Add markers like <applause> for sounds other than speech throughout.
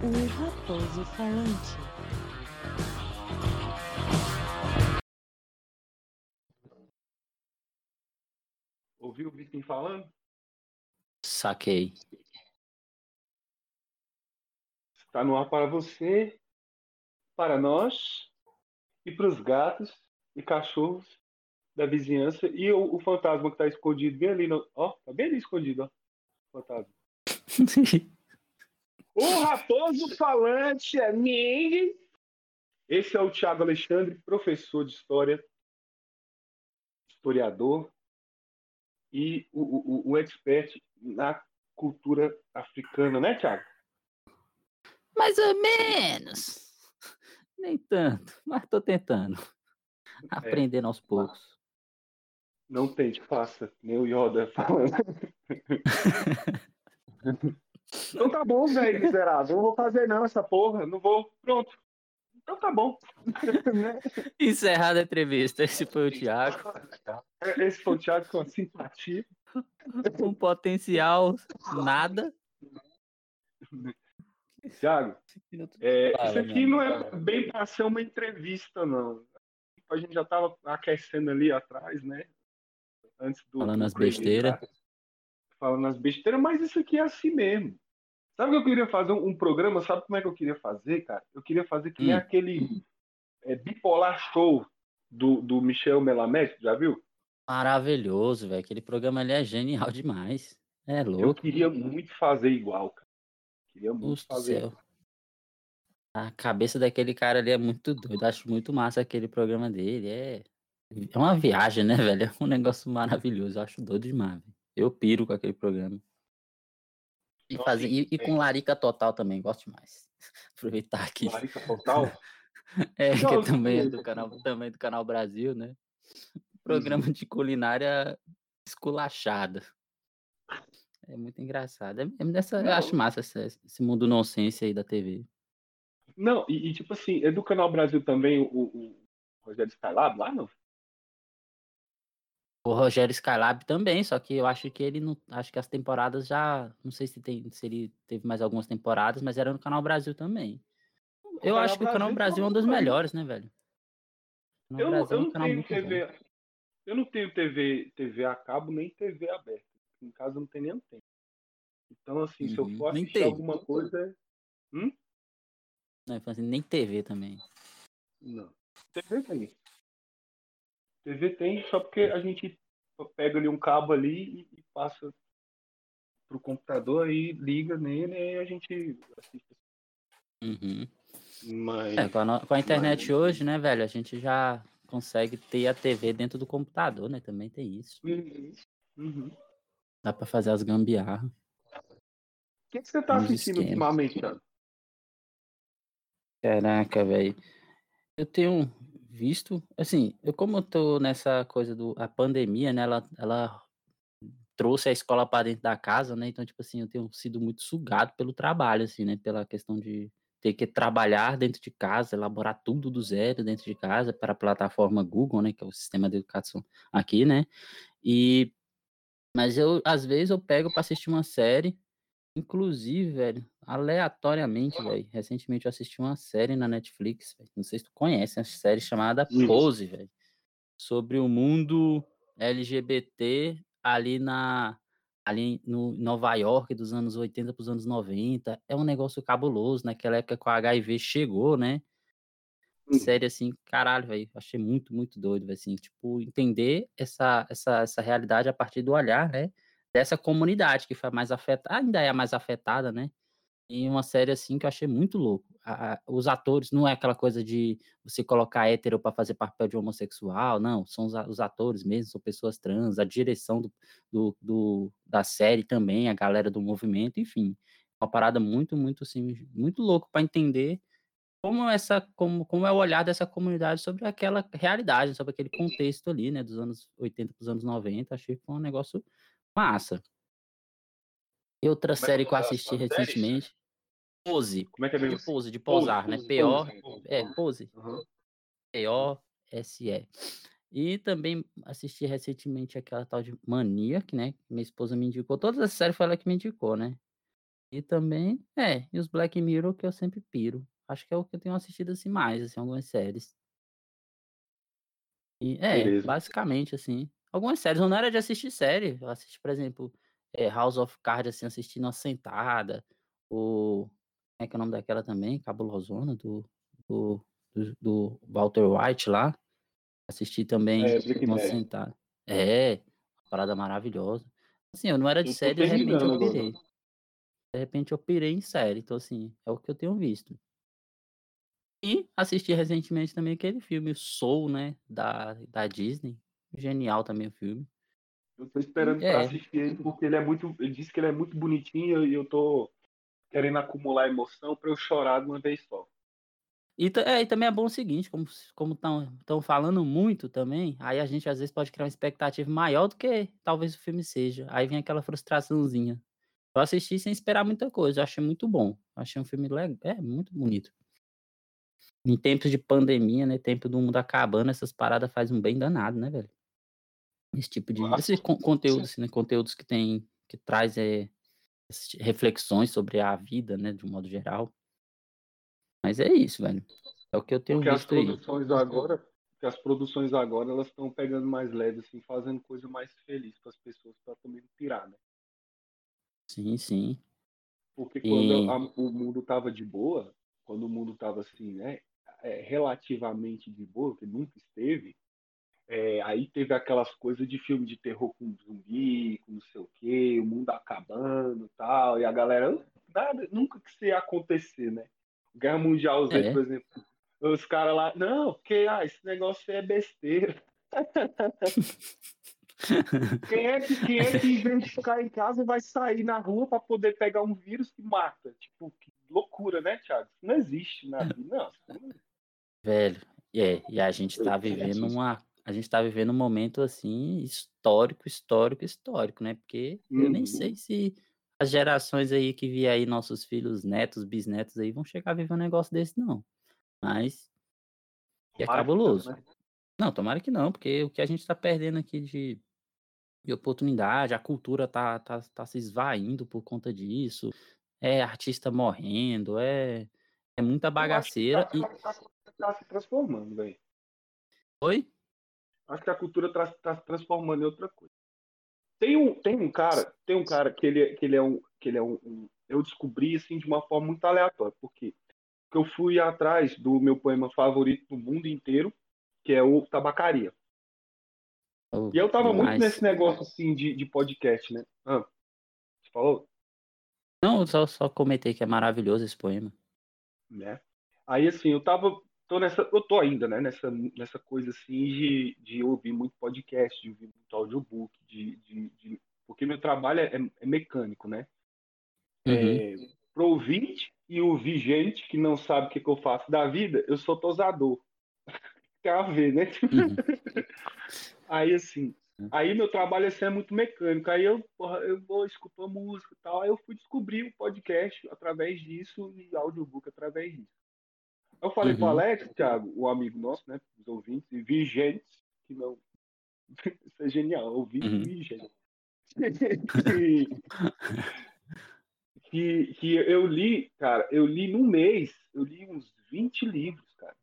O Raposo Falante. Ouviu o Viking falando? Saquei. Está no ar para você, para nós e para os gatos e cachorros da vizinhança e o, o fantasma que está escondido bem ali. No, ó, tá bem ali escondido, ó. o Fantasma. <laughs> O Raposo Falante é mim. Esse é o Tiago Alexandre, professor de história, historiador e o, o, o expert na cultura africana, né, Tiago? Mais ou menos. Nem tanto, mas tô tentando. Aprendendo aos poucos. Não tente, faça. Nem o Yoda falando. <laughs> então tá bom, velho, miserável. Não vou fazer não essa porra. Não vou. Pronto. Então tá bom. <laughs> Encerrada a entrevista. Esse foi o Thiago. Esse foi o Thiago com simpatia. Com potencial nada. Tiago, é, Fala, isso aqui não é bem para ser uma entrevista, não. A gente já tava aquecendo ali atrás, né? Antes do. Falando do as besteiras. Falando as besteiras, mas isso aqui é assim mesmo. Sabe que eu queria fazer um, um programa? Sabe como é que eu queria fazer, cara? Eu queria fazer que nem Hum. aquele é, bipolar show do, do Michel Melamed, já viu? Maravilhoso, velho. Aquele programa ali é genial demais. É Eu louco. queria muito fazer igual, cara. Queria muito do fazer. céu. A cabeça daquele cara ali é muito doido. Acho muito massa aquele programa dele. É, é uma viagem, né, velho? É um negócio maravilhoso. Eu acho doido demais, velho. Eu piro com aquele programa. E, fazer, e, e é. com Larica Total também, gosto demais. <laughs> Aproveitar aqui. Larica Total? <laughs> É, que Não, também é do canal, também do canal Brasil, né? <laughs> Uhum. Programa de culinária esculachada. É muito engraçado. É, é dessa, eu acho massa essa- esse mundo nonsense aí da TV. Não, e, e, tipo assim, é do Canal Brasil também o, o Rogério Skylab lá, não? O Rogério Skylab também, só que eu acho que ele não. Acho que as temporadas já. Não sei se, tem, se ele teve mais algumas temporadas, mas era no Canal Brasil também. Eu Canal acho que o Canal Brasil é um dos melhores, né, velho? O Eu, não- Brasil eu é um não canal tenho muito bom. TV. Eu não tenho TV, TV a cabo nem TV aberta. Em casa não tem nem antena. Então, assim, se eu Uhum. for assistir alguma coisa. Hum? Não, eu assim, nem TV também. Não. TV tem. TV tem, só porque a gente pega ali um cabo ali e, e passa pro computador e liga nele e a gente assiste. Uhum. Mas. É, com a, com a internet Mas- hoje, né, velho, a gente já consegue ter a TV dentro do computador, né? Também tem isso. Uhum. Uhum. Dá pra fazer as gambiarras. O que, que você tá assistindo esquemas. ultimamente, Thiago? Caraca, velho. Eu tenho visto, assim, eu como eu tô nessa coisa do a pandemia, né, ela, ela trouxe a escola para dentro da casa, né? Então, tipo assim, eu tenho sido muito sugado pelo trabalho, assim, né, pela questão de ter que trabalhar dentro de casa, elaborar tudo do zero dentro de casa para a plataforma Google, né, que é o sistema de educação aqui, né? E mas eu às vezes eu pego para assistir uma série Inclusive, velho, aleatoriamente, velho, recentemente eu assisti uma série na Netflix, velho, não sei se tu conhece, uma série chamada. Pose, velho, sobre o mundo LGBT ali na ali no Nova York dos anos 80 para os anos 90. É um negócio cabuloso, naquela época que o HIV chegou, né? Hum. Série assim, caralho, velho, achei muito, muito doido, velho, assim, tipo, entender essa, essa, essa realidade a partir do olhar, né? Dessa comunidade que foi mais afetada, ainda é a mais afetada, né? E uma série assim que eu achei muito louco. A- a- os atores não é aquela coisa de você colocar hétero para fazer papel de homossexual, não, são os, os atores mesmo, são pessoas trans, a direção do, do, do- da série também, a galera do movimento, enfim, uma parada muito, muito assim, muito louco para entender como essa, como, como é o olhar dessa comunidade sobre aquela realidade, sobre aquele contexto ali, né, dos anos 80 para os anos 90, achei que foi um negócio massa. E outra Como é série que que eu é assisti recentemente, Pose, Como é que é mesmo? de pose, de posar, né, Pose, P-O, pose. é, pose, Uhum. P-O-S-E. E também assisti recentemente aquela tal de Maniac, né, minha esposa me indicou, todas as séries foi ela que me indicou, né, E também, é, e os Black Mirror que eu sempre piro. Acho que é o que eu tenho assistido assim mais, assim, algumas séries. E é, Beleza. basicamente assim. Algumas séries, eu não era de assistir série. Eu assisti, por exemplo, eh, House of Cards, assim, assisti numa sentada. O como é que é o nome daquela também? Cabulosona do do do do Walter White lá. Assisti também É, Bad. sentada. É, uma parada maravilhosa. Assim, eu não era de Eu série, de repente eu agora. pirei. De repente eu pirei em série, então assim, é o que eu tenho visto. E assisti recentemente também aquele filme Soul, né, da da Disney. Genial também o filme. Eu tô esperando pra é. assistir ele, porque ele é muito. Ele disse que ele é muito bonitinho e eu tô querendo acumular emoção pra eu chorar de uma vez só. E é, e também é bom o seguinte, como como estão estão falando muito também, aí a gente às vezes pode criar uma expectativa maior do que talvez o filme seja. Aí vem aquela frustraçãozinha. Eu assisti sem esperar muita coisa, eu achei muito bom. Achei um filme le é, muito bonito. Em tempos de pandemia, né, tempo do mundo acabando, essas paradas faz um bem danado, né, velho. Esse tipo de esse con conteúdo, assim, né, conteúdos que tem que traz, esse reflexões sobre a vida, né, de um modo geral. Mas é isso, velho. É o que eu tenho Porque as visto aí. produções agora porque as produções agora, elas estão pegando mais leve, assim, fazendo coisa mais feliz para as pessoas, pra também pirar, né. Sim, sim. Porque quando E a o mundo estava de boa, quando o mundo estava assim, né, eh, relativamente de boa, que nunca esteve, eh, aí teve aquelas coisas de filme de terror com zumbi, com não sei o quê, o mundo acabando e tal, e a galera: "Nada, nunca que isso ia acontecer", né. Guerra Mundial Z, É. por exemplo, os caras lá: "Não, porque, ah, esse negócio aí é besteira". <laughs> Quem é que quem é que em vez de ficar em casa vai sair na rua para poder pegar um vírus que mata? Tipo, que loucura, né, Thiago? Isso não existe na vida. Não Velho, é, e a gente tá vivendo uma a gente tá vivendo um momento, assim, histórico, histórico, histórico, né, porque eu nem sei Uhum. se as gerações aí que vier aí, nossos filhos, netos, bisnetos aí, vão chegar a viver um negócio desse não. Mas é que não, cabuloso. né. Não, tomara que não, porque o que a gente tá perdendo aqui de de oportunidade, a cultura tá tá tá se esvaindo por conta disso, é artista morrendo, é é muita tá bagaceira e tá tá tá se transformando, velho. Oi? Acho que a cultura tá tá se transformando em outra coisa. Tem um tem um cara tem um cara que ele é que ele é um que ele é um um eu descobri, assim, de uma forma muito aleatória? Porque eu fui atrás do meu poema favorito do mundo inteiro, que é o Tabacaria. Oh, E eu estava muito nesse negócio, assim, de de podcast, né. Hã? Você falou? Não, só só comentei que é maravilhoso esse poema. Né. Aí, assim, eu estava tô nessa eu tô ainda, né, nessa nessa coisa, assim, de de ouvir muito podcast, de ouvir muito audiobook, de de de porque meu trabalho é é mecânico, né. Uhum. Eh, para o ouvinte e ouvir gente que não sabe o que que eu faço da vida, eu sou tosador. <laughs> Tem a ver, né. Uhum. <laughs> Aí, assim, aí meu trabalho, assim, é muito mecânico, aí eu, porra, eu vou escutar música e tal, aí eu fui descobrir o podcast através disso e audiobook através disso. Eu falei para Uhum. Alex, Thiago, o amigo nosso, né, os ouvintes e vigentes, que não <laughs> isso é genial, ouvintes Uhum. vigentes. <laughs> Que que que eu li, cara, eu li num mês, eu li uns 20 livros, cara.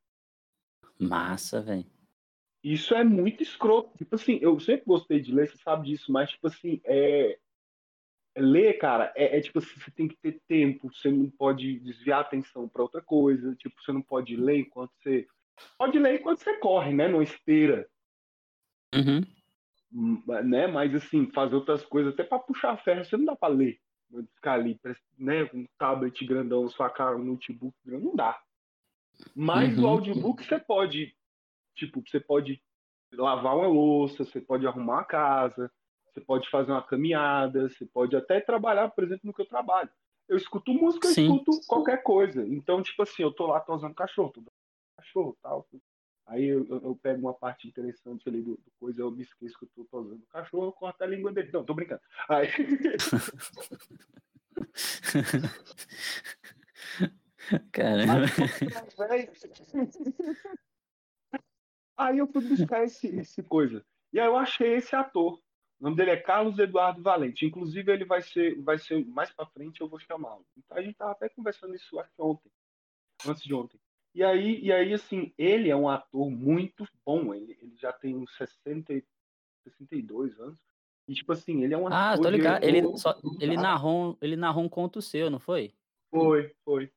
Massa, velho. Isso é muito escroto. Tipo assim, eu sempre gostei de ler, você sabe disso, mas, tipo assim, é ler, cara, é é tipo assim, você tem que ter tempo, você não pode desviar a atenção para outra coisa, tipo, você não pode ler enquanto você pode ler enquanto você corre, né, numa esteira. Uhum. Hum, né, mas assim, fazer outras coisas, até para puxar ferro, você não dá para ler. Ficar ali, né, com um tablet grandão, sua cara, um notebook grande, não dá. Mas o Uhum. audiobook você pode, tipo, você pode lavar uma louça, você pode arrumar a casa, você pode fazer uma caminhada, você pode até trabalhar, por exemplo, no que eu trabalho. Eu escuto música, eu Sim. escuto qualquer coisa. Então, tipo assim, eu tô lá tosando cachorro, tô dando cachorro, tal. Aí eu eu eu pego uma parte interessante ali do do coisa, eu me esqueço que eu tô tosando o cachorro, eu corto a língua dele. Não, tô brincando. Aí <laughs> Caramba. Aí eu fui buscar esse esse coisa. E aí eu achei esse ator. O nome dele é Carlos Eduardo Valente. Inclusive, ele vai ser, vai ser mais para frente, eu vou chamá-lo. Então, a gente tava até conversando isso acho ontem, antes de ontem. E aí, e aí, assim, ele é um ator muito bom. Ele, ele já tem uns 60, 62 anos. E, tipo assim, ele é um Ah, ator tô de- ligado. Ele, o- só, ele, narrou, ele narrou um conto seu, não foi? Foi, foi.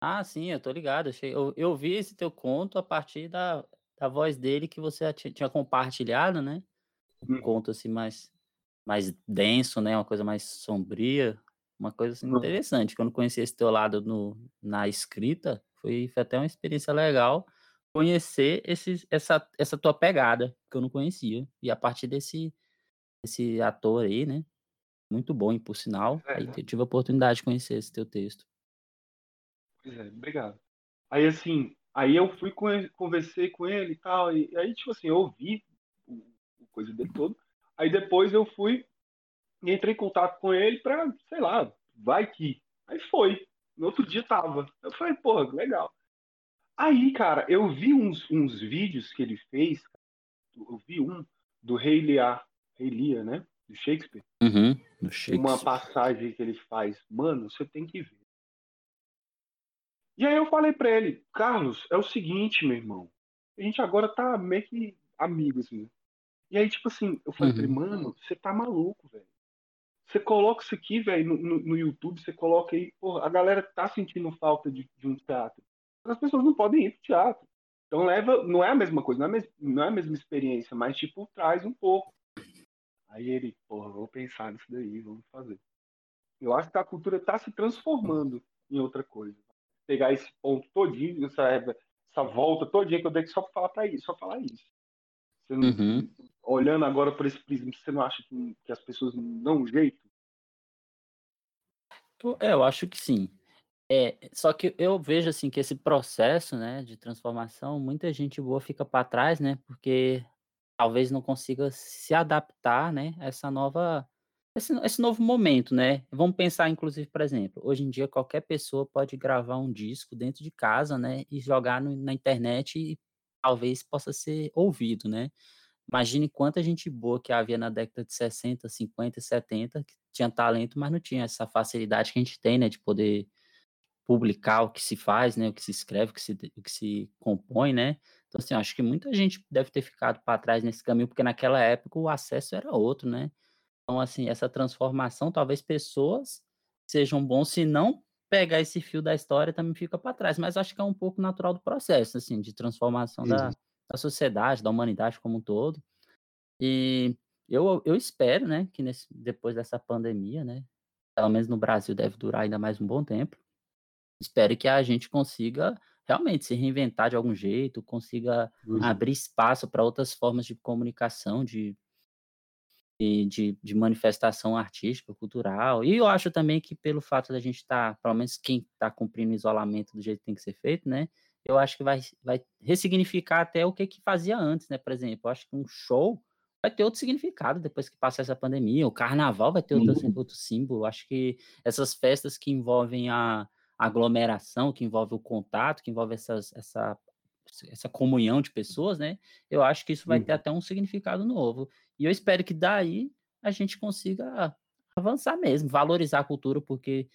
Ah, sim, eu tô ligado. Eu, eu vi esse teu conto a partir da, da voz dele que você ti- tinha compartilhado, né? Um Uhum. conto assim mais, mais denso, né? Uma coisa mais sombria. Uma coisa assim, Uhum. interessante. Quando conheci esse teu lado no, na escrita, foi, foi até uma experiência legal conhecer esses, essa, essa tua pegada, que eu não conhecia. E a partir desse, desse ator aí, né? Muito bom, e por sinal, É, aí né? eu tive a oportunidade de conhecer esse teu texto. Pois é, obrigado. Aí assim, aí eu fui com ele, conversei com ele e tal, e aí tipo assim, eu ouvi coisa dele todo. Aí depois eu fui e entrei em contato com ele pra, sei lá, vai que. Aí foi. No outro dia tava. Eu falei, porra, legal. Aí, cara, eu vi uns, uns vídeos que ele fez. Eu vi um do Rei Lear, Rei Lear, né? De Shakespeare. Uhum, uma Shakespeare. passagem que ele faz, mano, você tem que ver. E aí eu falei pra ele, Carlos, é o seguinte, meu irmão, a gente agora tá meio que amigos, assim. E aí, tipo assim, eu falei Uhum. mano, você tá maluco, velho. Você coloca isso aqui, velho, no, no, no YouTube, você coloca aí, porra, a galera tá sentindo falta de, de um teatro. As pessoas não podem ir pro teatro. Então leva, não é a mesma coisa, não é a, mes- não é a mesma experiência, mas tipo, traz um pouco. Aí ele, porra, vou pensar nisso daí, vamos fazer. Eu acho que a cultura está se transformando em outra coisa. Pegar esse ponto todinho, essa, essa volta todinha que eu dei só para falar para isso, só falar isso. Você não- Uhum. Olhando agora por esse prisma, você não acha que, que as pessoas não dão um jeito? É, eu acho que sim. É, só que eu vejo assim que esse processo, né, de transformação, muita gente boa fica para trás, né, porque talvez não consiga se adaptar, né, a essa nova, esse, esse novo momento, né? Vamos pensar, inclusive, por exemplo, hoje em dia qualquer pessoa pode gravar um disco dentro de casa, né, e jogar no- na internet e talvez possa ser ouvido, né? Imagine quanta gente boa que havia na década de 60, 50 e 70, que tinha talento, mas não tinha essa facilidade que a gente tem, né, de poder publicar o que se faz, né, o que se escreve, o que se, o que se compõe, né? Então, assim, acho que muita gente deve ter ficado para trás nesse caminho, porque naquela época o acesso era outro, né? Então, assim, essa transformação, talvez pessoas sejam bons, se não pegar esse fio da história, também fica para trás. Mas acho que é um pouco natural do processo, assim, de transformação da, Uhum. Da sociedade, da humanidade como um todo. E eu, eu espero, né, que nesse, depois dessa pandemia, né, pelo menos no Brasil deve durar ainda mais um bom tempo, espero que a gente consiga realmente se reinventar de algum jeito, consiga Uhum. abrir espaço para outras formas de comunicação, de, de, de, de manifestação artística, cultural. E eu acho também que pelo fato da gente estar, pelo menos quem está cumprindo o isolamento do jeito que tem que ser feito, né? Eu acho que vai, vai ressignificar até o que, que fazia antes, né? Por exemplo, eu acho que um show vai ter outro significado depois que passar essa pandemia. O carnaval vai ter outro, Uhum. outro símbolo. Eu acho que essas festas que envolvem a aglomeração, que envolve o contato, que envolve essas, essa, essa comunhão de pessoas, né? Eu acho que isso vai ter Uhum. até um significado novo. E eu espero que daí a gente consiga avançar mesmo, valorizar a cultura, porque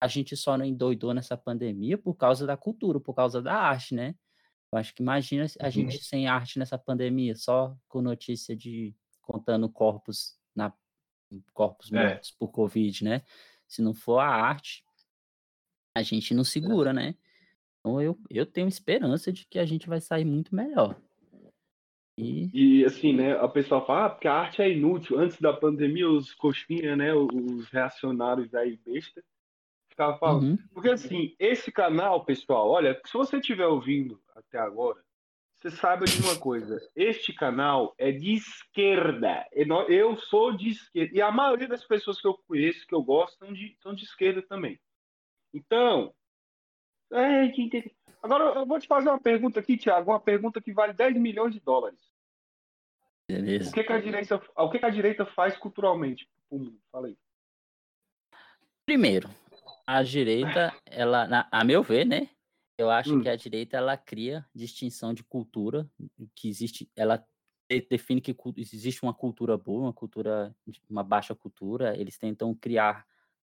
a gente só não endoidou nessa pandemia por causa da cultura, por causa da arte, né? Eu acho que imagina a Uhum. gente sem arte nessa pandemia, só com notícia de contando corpos na corpos É. mortos por Covid, né? Se não for a arte, a gente não segura, né? Então eu, eu tenho esperança de que a gente vai sair muito melhor. E E assim, né, a pessoa fala, ah, porque a arte é inútil. Antes da pandemia, os coxinha, né, os reacionários aí besta, ficavam falando. uhum, Porque assim, esse canal, pessoal, olha, se você estiver ouvindo até agora, você saiba de uma coisa, este canal é de esquerda. Eu sou de esquerda. E a maioria das pessoas que eu conheço, que eu gosto, são de, são de esquerda também. Então, é, agora eu vou te fazer uma pergunta aqui, Thiago, uma pergunta que vale 10 milhões de dólares. O beleza. que, que a direita, o que, que a direita faz culturalmente pro mundo? Fala aí. Primeiro, a direita, ela, na- a meu ver, né? Eu acho Hum. que a direita ela cria distinção de cultura, que existe, ela define que existe uma cultura boa, uma cultura, uma baixa cultura, eles tentam criar,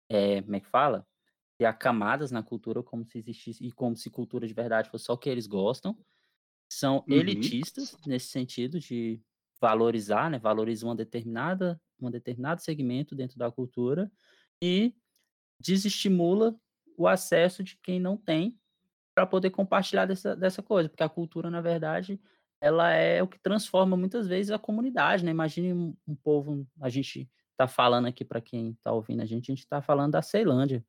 é, como é que fala? Criar camadas na cultura como se existisse, e como se cultura de verdade fosse só o que eles gostam. São uhum. elitistas nesse sentido de valorizar, né? Valorizam uma determinada, um determinado segmento dentro da cultura e desestimula o acesso de quem não tem para poder compartilhar dessa, dessa coisa, porque a cultura, na verdade, ela é o que transforma muitas vezes a comunidade, né? Imagine um, um povo, a gente está falando aqui para quem está ouvindo a gente, a gente está falando da Ceilândia,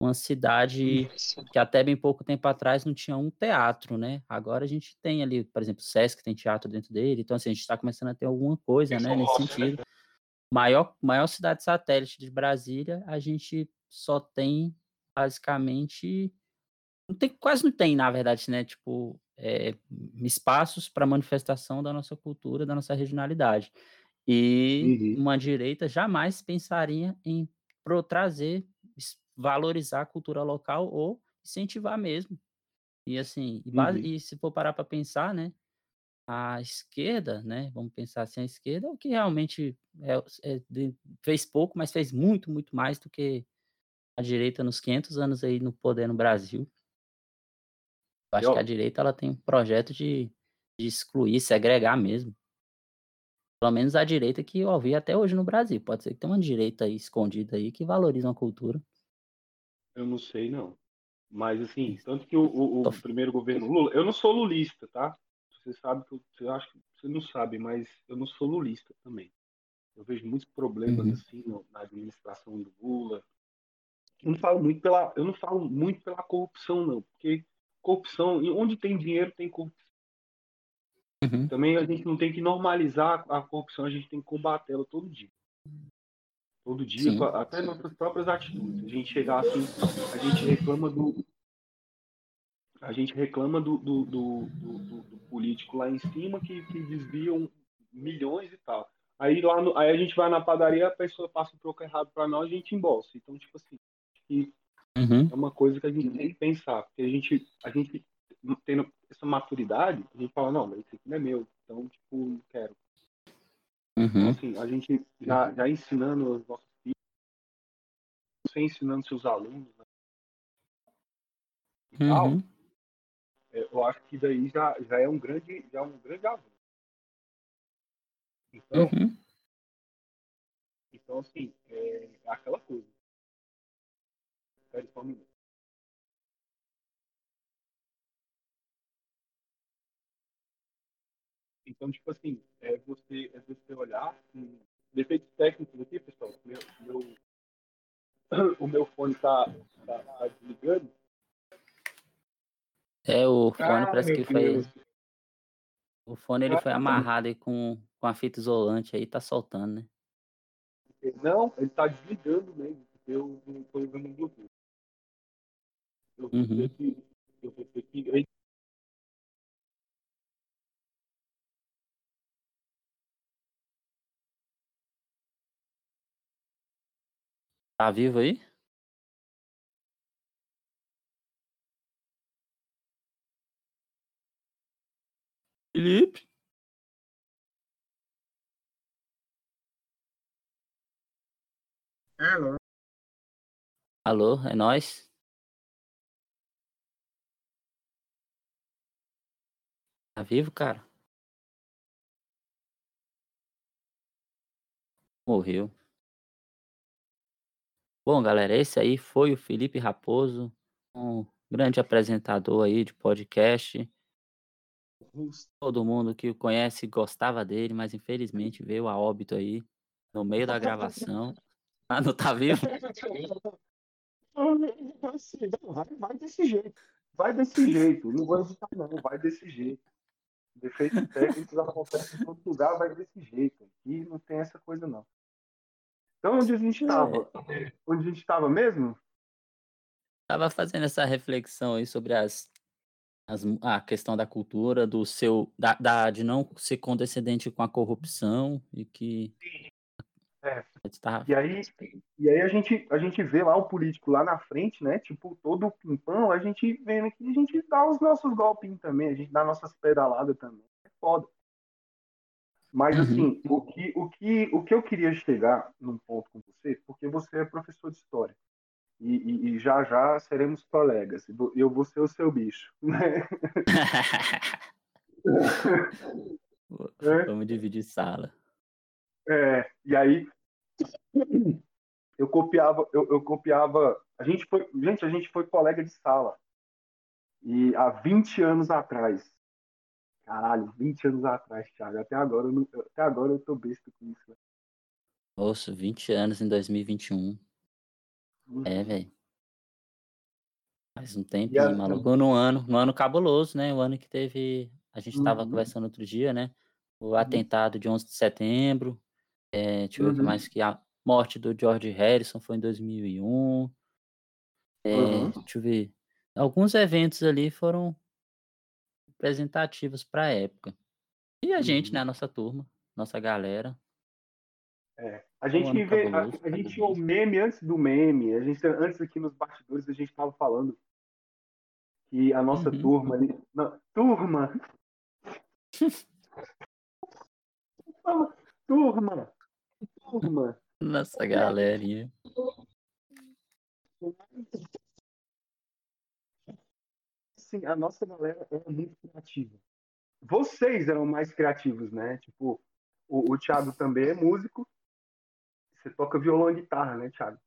uma cidade que até bem pouco tempo atrás não tinha um teatro, né? Agora a gente tem ali, por exemplo, o Sesc tem teatro dentro dele, então assim, a gente está começando a ter alguma coisa, né, nesse né? sentido. Maior, maior cidade satélite de Brasília, a gente só tem basicamente não tem, quase não tem, na verdade, né? Tipo, é, espaços para manifestação da nossa cultura, da nossa regionalidade. E uhum. uma direita jamais pensaria em pro trazer, valorizar a cultura local ou incentivar mesmo. E assim, e, base, uhum. e se for parar para pensar, né? A esquerda, né? Vamos pensar assim, a esquerda é o que realmente é, é, fez pouco, mas fez muito, muito mais do que a direita nos 500 anos aí no poder no Brasil. Eu acho que a direita ela tem um projeto de, de excluir, segregar mesmo. Pelo menos a direita que eu ouvi até hoje no Brasil. Pode ser que tenha uma direita aí escondida aí que valoriza uma cultura. Eu não sei, não. Mas, assim, tanto que o, o, o primeiro governo Lula. Eu não sou lulista, tá? Você sabe que eu, eu acho que você não sabe, mas eu não sou lulista também. Eu vejo muitos problemas, uhum. assim, na administração do Lula. Eu não falo muito pela, eu não falo muito pela corrupção, não, porque corrupção, onde tem dinheiro tem corrupção. Uhum. Também a gente não tem que normalizar a corrupção, a gente tem que combatê-la todo dia. Todo dia, Sim. até nossas próprias atitudes. A gente chegar assim, a gente reclama do. A gente reclama do, do, do, do, do político lá em cima que, que desviam milhões e tal. Aí lá no, aí a gente vai na padaria, a pessoa passa o troco errado para nós, a gente embolsa. Então, tipo assim, que Uhum. É uma coisa que a gente tem que pensar, porque a gente, a gente tendo essa maturidade, a gente fala, não, mas isso aqui não é meu, então, tipo, não quero. Uhum. Então, assim, a gente já, já ensinando os nossos filhos, você ensinando seus alunos, né? E uhum. tal, é, eu acho que daí já, já é um grande, já é um grande avanço. Então, uhum. então assim, é aquela coisa Espere só um minuto. Então, tipo assim, é você, é você olhar. Assim, defeitos técnicos aqui, pessoal. Meu, meu, <coughs> o meu fone tá, tá, tá desligando. É, o fone ah, parece que foi. O fone ele ah, foi amarrado aí com, com a fita isolante aí, tá soltando, né? Não, ele tá desligando mesmo, porque eu não tô usando o Bluetooth. Eu uhum. que. Eu que. Tá vivo aí? Felipe? Alô? Alô, é nós? Tá vivo, cara? Morreu. Bom, galera, esse aí foi o Felipe Raposo, um grande apresentador aí de podcast. Todo mundo que o conhece gostava dele, mas infelizmente veio a óbito aí no meio da gravação. <laughs> Ah, não tá vivo? Vai, desse jeito. Vai desse jeito. Não vou não. Vai desse jeito. Defeitos técnicos acontecem em todo lugar, vai desse jeito. Aqui não tem essa coisa, não. Então, onde a gente estava? É. Onde a gente estava mesmo? Estava fazendo essa reflexão aí sobre as, as, a questão da cultura, do seu, da, da, de não ser condescendente com a corrupção e que Sim. É. E, aí, e aí a gente, a gente vê lá o político lá na frente, né? Tipo, todo o pimpão, a gente vendo que a gente dá os nossos golpinhos também, a gente dá nossas pedaladas também. É foda. Mas Uhum. assim, o que, o, que, o que eu queria chegar num ponto com você, porque você é professor de história. E, e- e já já seremos colegas. Eu vou ser o seu bicho. <laughs> né? <laughs> É. Vamos dividir sala. É, e aí eu copiava, eu, eu copiava. A gente foi, gente, a gente foi colega de sala. E há 20 anos atrás. Caralho, 20 anos atrás, Thiago. Até agora eu, não- até agora eu tô besta com isso. né? Nossa, 20 anos em 2021. É, velho. Faz um tempinho, a- maluco. No ano, no ano cabuloso, né? O ano que teve. A gente tava Uhum. conversando outro dia, né? O atentado de 11 de setembro. É, deixa eu ver Uhum. mais que a morte do George Harrison foi em 2001. É, Uhum. Deixa eu ver. Alguns eventos ali foram representativos para a época. E a gente, Uhum. né? A nossa turma, nossa galera. A gente, ano vê, a, a gente tinha o meme antes do meme. A gente, antes aqui nos bastidores, a gente tava falando que a nossa Uhum. turma ali. Não, turma! <laughs> Turma! Turma! Nossa galerinha. Sim, a nossa galera era muito criativa. Vocês eram mais criativos, né? Tipo, o, o Thiago também é músico. Você toca violão e guitarra, né, Thiago?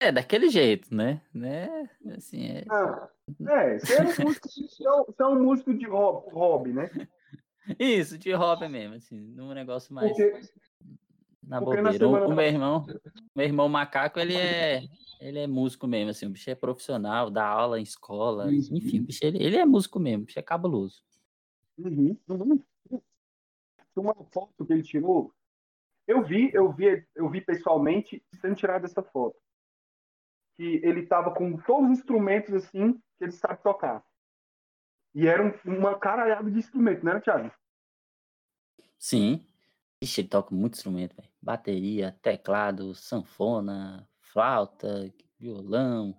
É, daquele jeito, né? né? Assim, é... Ah, é, você é um músico, você é um- é músico de hobby, hobby, né? Isso, de hobby mesmo, assim, num negócio mais Porque, na porque na bobeira. O, semana o meu irmão, meu irmão macaco, ele é, ele é músico mesmo, assim, o bicho é profissional, dá aula em escola, Uhum. enfim, o bicho, ele, ele é músico mesmo, o bicho é cabuloso. Uhum, uhum. Uma foto que ele tirou. Eu vi, eu vi, eu vi pessoalmente sendo tirada essa foto. Que ele tava com todos os instrumentos assim que ele sabe tocar. E era um- uma caralhada de instrumento, era, Thiago? Sim, Ixi, ele toca muito instrumento, velho. Bateria, teclado, sanfona, flauta, violão,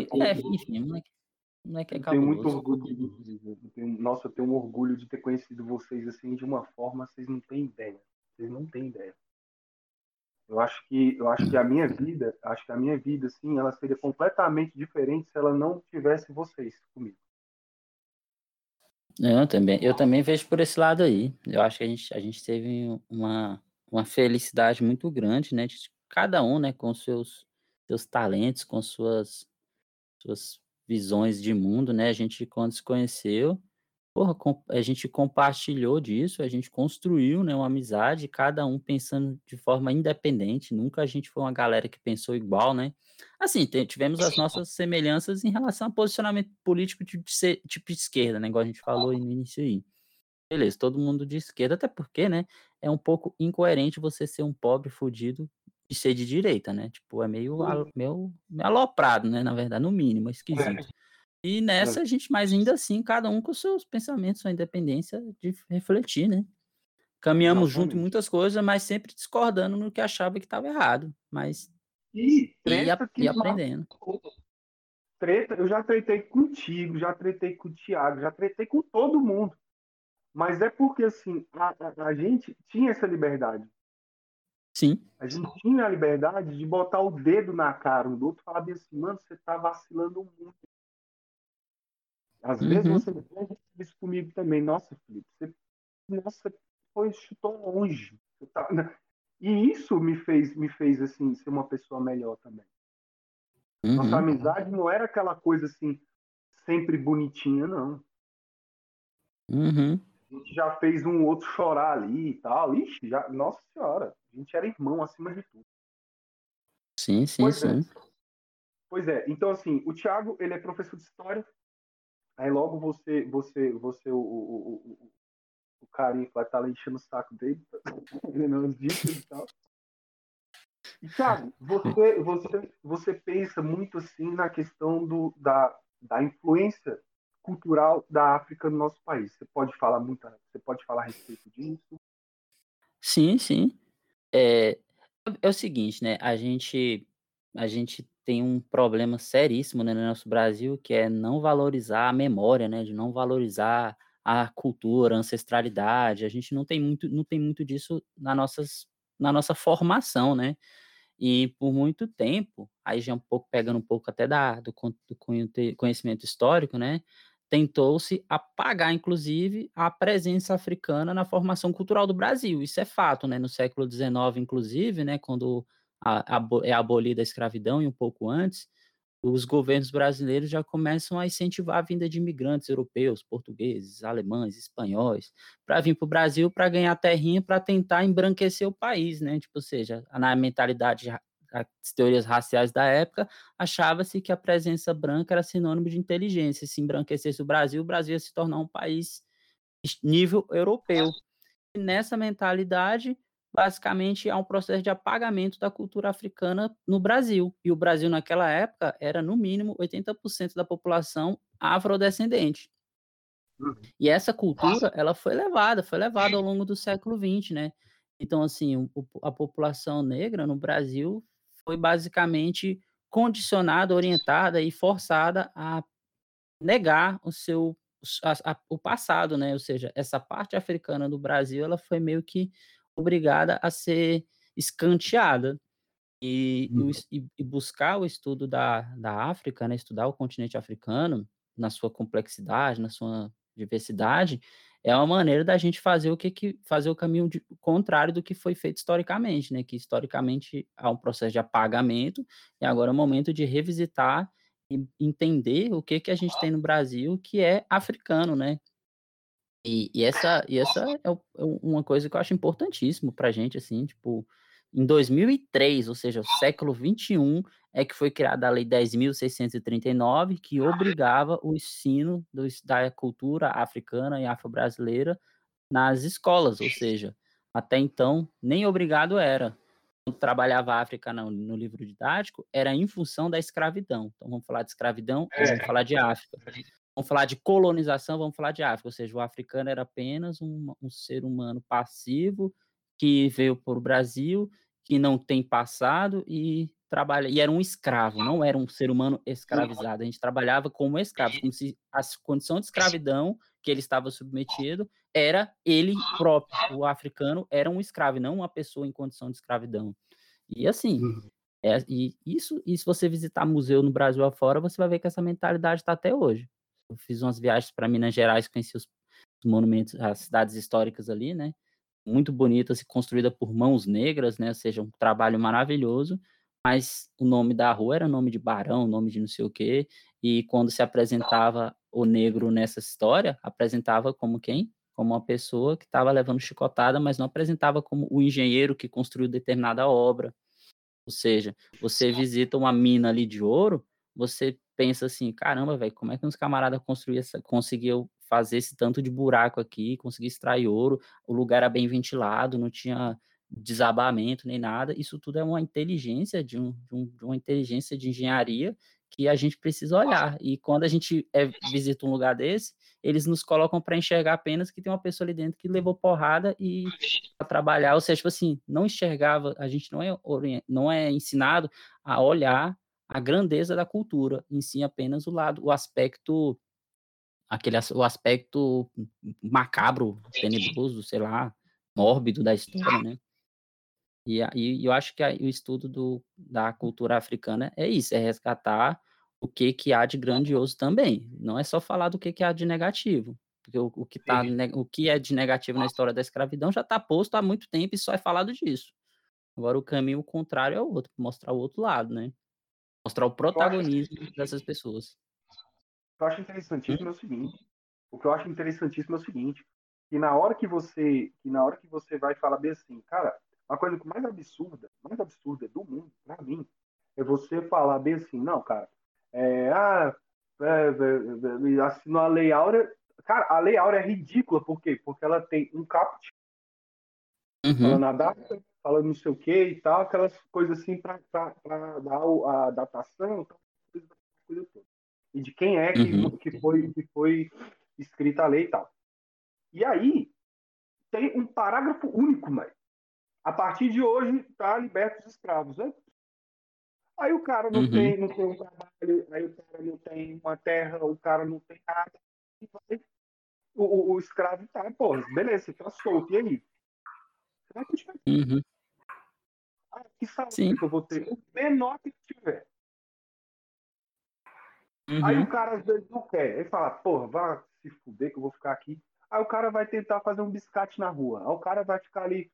e- tenho- é, enfim, moleque, moleque é Eu tenho muito orgulho de eu tenho- nossa, eu tenho um orgulho de ter conhecido vocês assim de uma forma vocês não têm ideia. Vocês não têm ideia. Eu acho que eu acho que a minha vida, acho que a minha vida assim, ela seria completamente diferente se ela não tivesse vocês comigo. Eu também, eu também vejo por esse lado aí. Eu acho que a gente, a gente teve uma, uma felicidade muito grande, né? De cada um, né, com seus, seus talentos, com suas, suas visões de mundo, né? A gente, quando se conheceu, porra, a gente compartilhou disso, a gente construiu, né, uma amizade, cada um pensando de forma independente. Nunca a gente foi uma galera que pensou igual, né? Assim, tivemos as nossas semelhanças em relação ao posicionamento político de, de ser tipo de esquerda, né? Igual a gente falou no início aí. Beleza, todo mundo de esquerda, até porque, né? É um pouco incoerente você ser um pobre fudido e ser de direita, né? Tipo, é meio, meio, meio aloprado, né? Na verdade, no mínimo, é esquisito. E nessa a gente, mas ainda assim, cada um com seus pensamentos, sua independência de refletir, né? Caminhamos junto em Exatamente. muitas coisas, mas sempre discordando no que achava que estava errado. Mas E e, a- e aprendendo. treta, eu já tretei contigo, já tretei com o Thiago, já tretei com todo mundo. Mas é porque assim, a, a- a gente tinha essa liberdade. Sim. A gente tinha a liberdade de botar o dedo na cara um do outro e falar assim, mano, você tá vacilando muito. Às vezes Uhum. você faz isso comigo também. Nossa, Felipe, você nossa, foi, chutou longe. Tá- E isso me fez, me fez assim, ser uma pessoa melhor também. Nossa Uhum. amizade não era aquela coisa assim, sempre bonitinha, não. Uhum. A gente já fez um outro chorar ali e tal. Ixi, já, nossa senhora, a gente era irmão acima de tudo. Sim, sim, Pois sim. é. Pois é. Então, assim, o Thiago, ele é professor de história. Aí logo você, você, você, o, o, o, o, o carinha que vai estar lá enchendo o saco dele, <laughs> as dicas e tal. E, Thiago, você, você, você pensa muito assim na questão do, da, da influência cultural da África no nosso país. Você pode falar muito, você pode falar a respeito disso? Sim, sim. É, é o seguinte, né? A gente, a gente tem um problema seríssimo, né, no nosso Brasil, que é não valorizar a memória, né? De não valorizar a cultura, a ancestralidade. A gente não tem muito, não tem muito disso na, nossas, na nossa formação, né? E por muito tempo, aí já um pouco pegando um pouco até da, do, do conhecimento histórico, né? Tentou-se apagar, inclusive, a presença africana na formação cultural do Brasil. Isso é fato, né? No século XIX, inclusive, né? Quando a, a, é abolida a escravidão e um pouco antes, os governos brasileiros já começam a incentivar a vinda de imigrantes europeus, portugueses, alemães, espanhóis, para vir para o Brasil para ganhar terrinha, para tentar embranquecer o país, né? Tipo, ou seja, na mentalidade as teorias raciais da época, achava-se que a presença branca era sinônimo de inteligência. Se embranquecesse o Brasil, o Brasil ia se tornar um país nível europeu. E nessa mentalidade, basicamente há um processo de apagamento da cultura africana no Brasil. E o Brasil, naquela época, era no mínimo 80% da população afrodescendente. Uhum. E essa cultura, ela foi levada, foi levada ao longo do século XX, né? Então, assim, a população negra no Brasil foi basicamente condicionada, orientada e forçada a negar o seu a, a, o passado, né? Ou seja, essa parte africana do Brasil, ela foi meio que obrigada a ser escanteada. E, uhum. e, e, buscar o estudo da, da África, né, estudar o continente africano na sua complexidade, na sua diversidade, é uma maneira da gente fazer o que, que fazer o caminho de, contrário do que foi feito historicamente, né? Que historicamente há um processo de apagamento e agora é o momento de revisitar e entender o que que a gente tem no Brasil que é africano, né? E, e essa, e essa é, é uma coisa que eu acho importantíssimo para a gente, assim, tipo, em 2003, ou seja, o século 21, é que foi criada a Lei 10.639, que obrigava o ensino da cultura africana e afro-brasileira nas escolas, ou seja, até então nem obrigado era. Quando trabalhava a África no, no, livro didático, era em função da escravidão. Então vamos falar de escravidão, é. vamos falar de África. Vamos falar de colonização, vamos falar de África, ou seja, o africano era apenas um, um ser humano passivo que veio para o Brasil, que não tem passado e trabalha e era um escravo, não era um ser humano escravizado. A gente trabalhava como escravo, como se a condição de escravidão que ele estava submetido era ele próprio, o africano era um escravo, não uma pessoa em condição de escravidão. E assim, uhum. é, e isso, e se você visitar museu no Brasil afora, você vai ver que essa mentalidade está até hoje. Eu fiz umas viagens para Minas Gerais, conheci os monumentos, as cidades históricas ali, né? Muito bonitas e construída por mãos negras, né? Ou seja, um trabalho maravilhoso. Mas o nome da rua era nome de barão, nome de não sei o quê. E quando se apresentava o negro nessa história, apresentava como quem? Como uma pessoa que estava levando chicotada, mas não apresentava como o engenheiro que construiu determinada obra. Ou seja, você visita uma mina ali de ouro, você pensa assim, caramba, velho, como é que uns camaradas conseguiu fazer esse tanto de buraco aqui, conseguir extrair ouro, o lugar era bem ventilado, não tinha desabamento nem nada, isso tudo é uma inteligência de, um, de, um, de uma inteligência de engenharia que a gente precisa olhar. E quando a gente é, visita um lugar desse, eles nos colocam para enxergar apenas que tem uma pessoa ali dentro que levou porrada e para trabalhar, ou seja, tipo assim, não enxergava, a gente não é não é ensinado a olhar a grandeza da cultura, em si apenas o lado, o aspecto, aquele o aspecto macabro, tenebroso, sei lá, mórbido da história, né? E, e eu acho que o estudo do, da cultura africana é isso, é resgatar o que, que há de grandioso também. Não é só falar do que, que há de negativo. Porque o, o que tá, o que é de negativo na história da escravidão já está posto há muito tempo e só é falado disso. Agora o caminho contrário é o outro, mostrar o outro lado, né? Mostrar o protagonismo dessas pessoas. O que eu acho interessantíssimo é o seguinte. O que eu acho interessantíssimo é o seguinte, que na hora que você, que na hora que você vai falar bem assim, cara, a coisa mais absurda, mais absurda do mundo, para mim, é você falar bem assim, não, cara, é, ah, é, é, é, assinou a Lei Áurea. Cara, a Lei Áurea é ridícula, por quê? Porque ela tem um caput, uhum. ela na data, falando não sei o que e tal, aquelas coisas assim para dar a datação, coisa toda. E de quem é que, uhum. que, foi, que foi escrita a lei e tal. E aí, tem um parágrafo único, mas a partir de hoje tá libertos os escravos. Né? Aí o cara não, uhum. tem, não tem um trabalho, aí o cara não tem uma terra, o cara não tem nada. o, o, o escravo tá, pô, beleza, você tá solto, e aí? Você vai continuar. Uhum. Ah, que salário Sim. que eu vou ter? O menor que tiver. Uhum. Aí o cara às vezes não quer. Ele fala, porra, vai se fuder que eu vou ficar aqui. Aí o cara vai tentar fazer um biscate na rua. Aí o cara vai ficar ali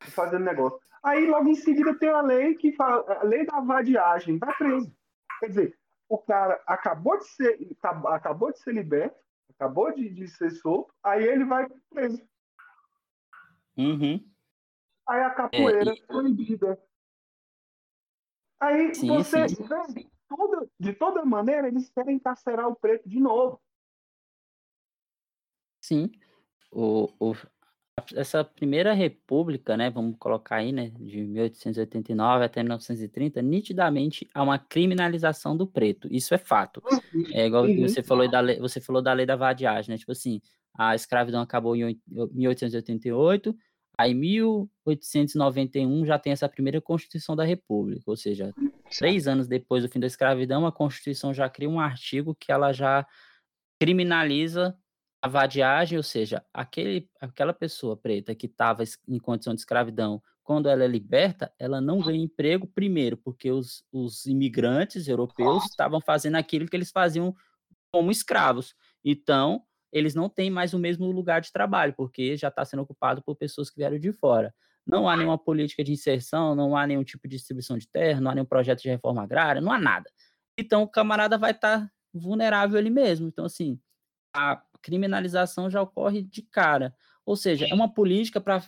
fazendo negócio. Aí logo em seguida tem a lei que fala, a lei da vadiagem, vai preso. Quer dizer, o cara acabou de ser, acab- acabou de ser liberto, acabou de, de ser solto, aí ele vai preso. Uhum. Aí a capoeira É, e- proibida. Aí Sim, você sim. vê, toda- de toda maneira, eles querem encarcerar o preto de novo. Sim. O, o, essa primeira república, né, vamos colocar aí, né, de 1889 até 1930, nitidamente há uma criminalização do preto. Isso é fato. É igual Uhum. você falou da lei, você falou da lei da vadiagem, né? Tipo assim, a escravidão acabou em oit- 1888, aí 1891 já tem essa primeira Constituição da República, ou seja, três anos depois do fim da escravidão, a Constituição já cria um artigo que ela já criminaliza a vadiagem, ou seja, aquele, aquela pessoa preta que estava em condição de escravidão, quando ela é liberta, ela não ganha emprego, primeiro, porque os, os imigrantes europeus estavam fazendo aquilo que eles faziam como escravos. Então, eles não têm mais o mesmo lugar de trabalho, porque já está sendo ocupado por pessoas que vieram de fora. Não há nenhuma política de inserção, não há nenhum tipo de distribuição de terra, não há nenhum projeto de reforma agrária, não há nada. Então, o camarada vai estar vulnerável ele mesmo. Então, assim, a criminalização já ocorre de cara. Ou seja, é uma política para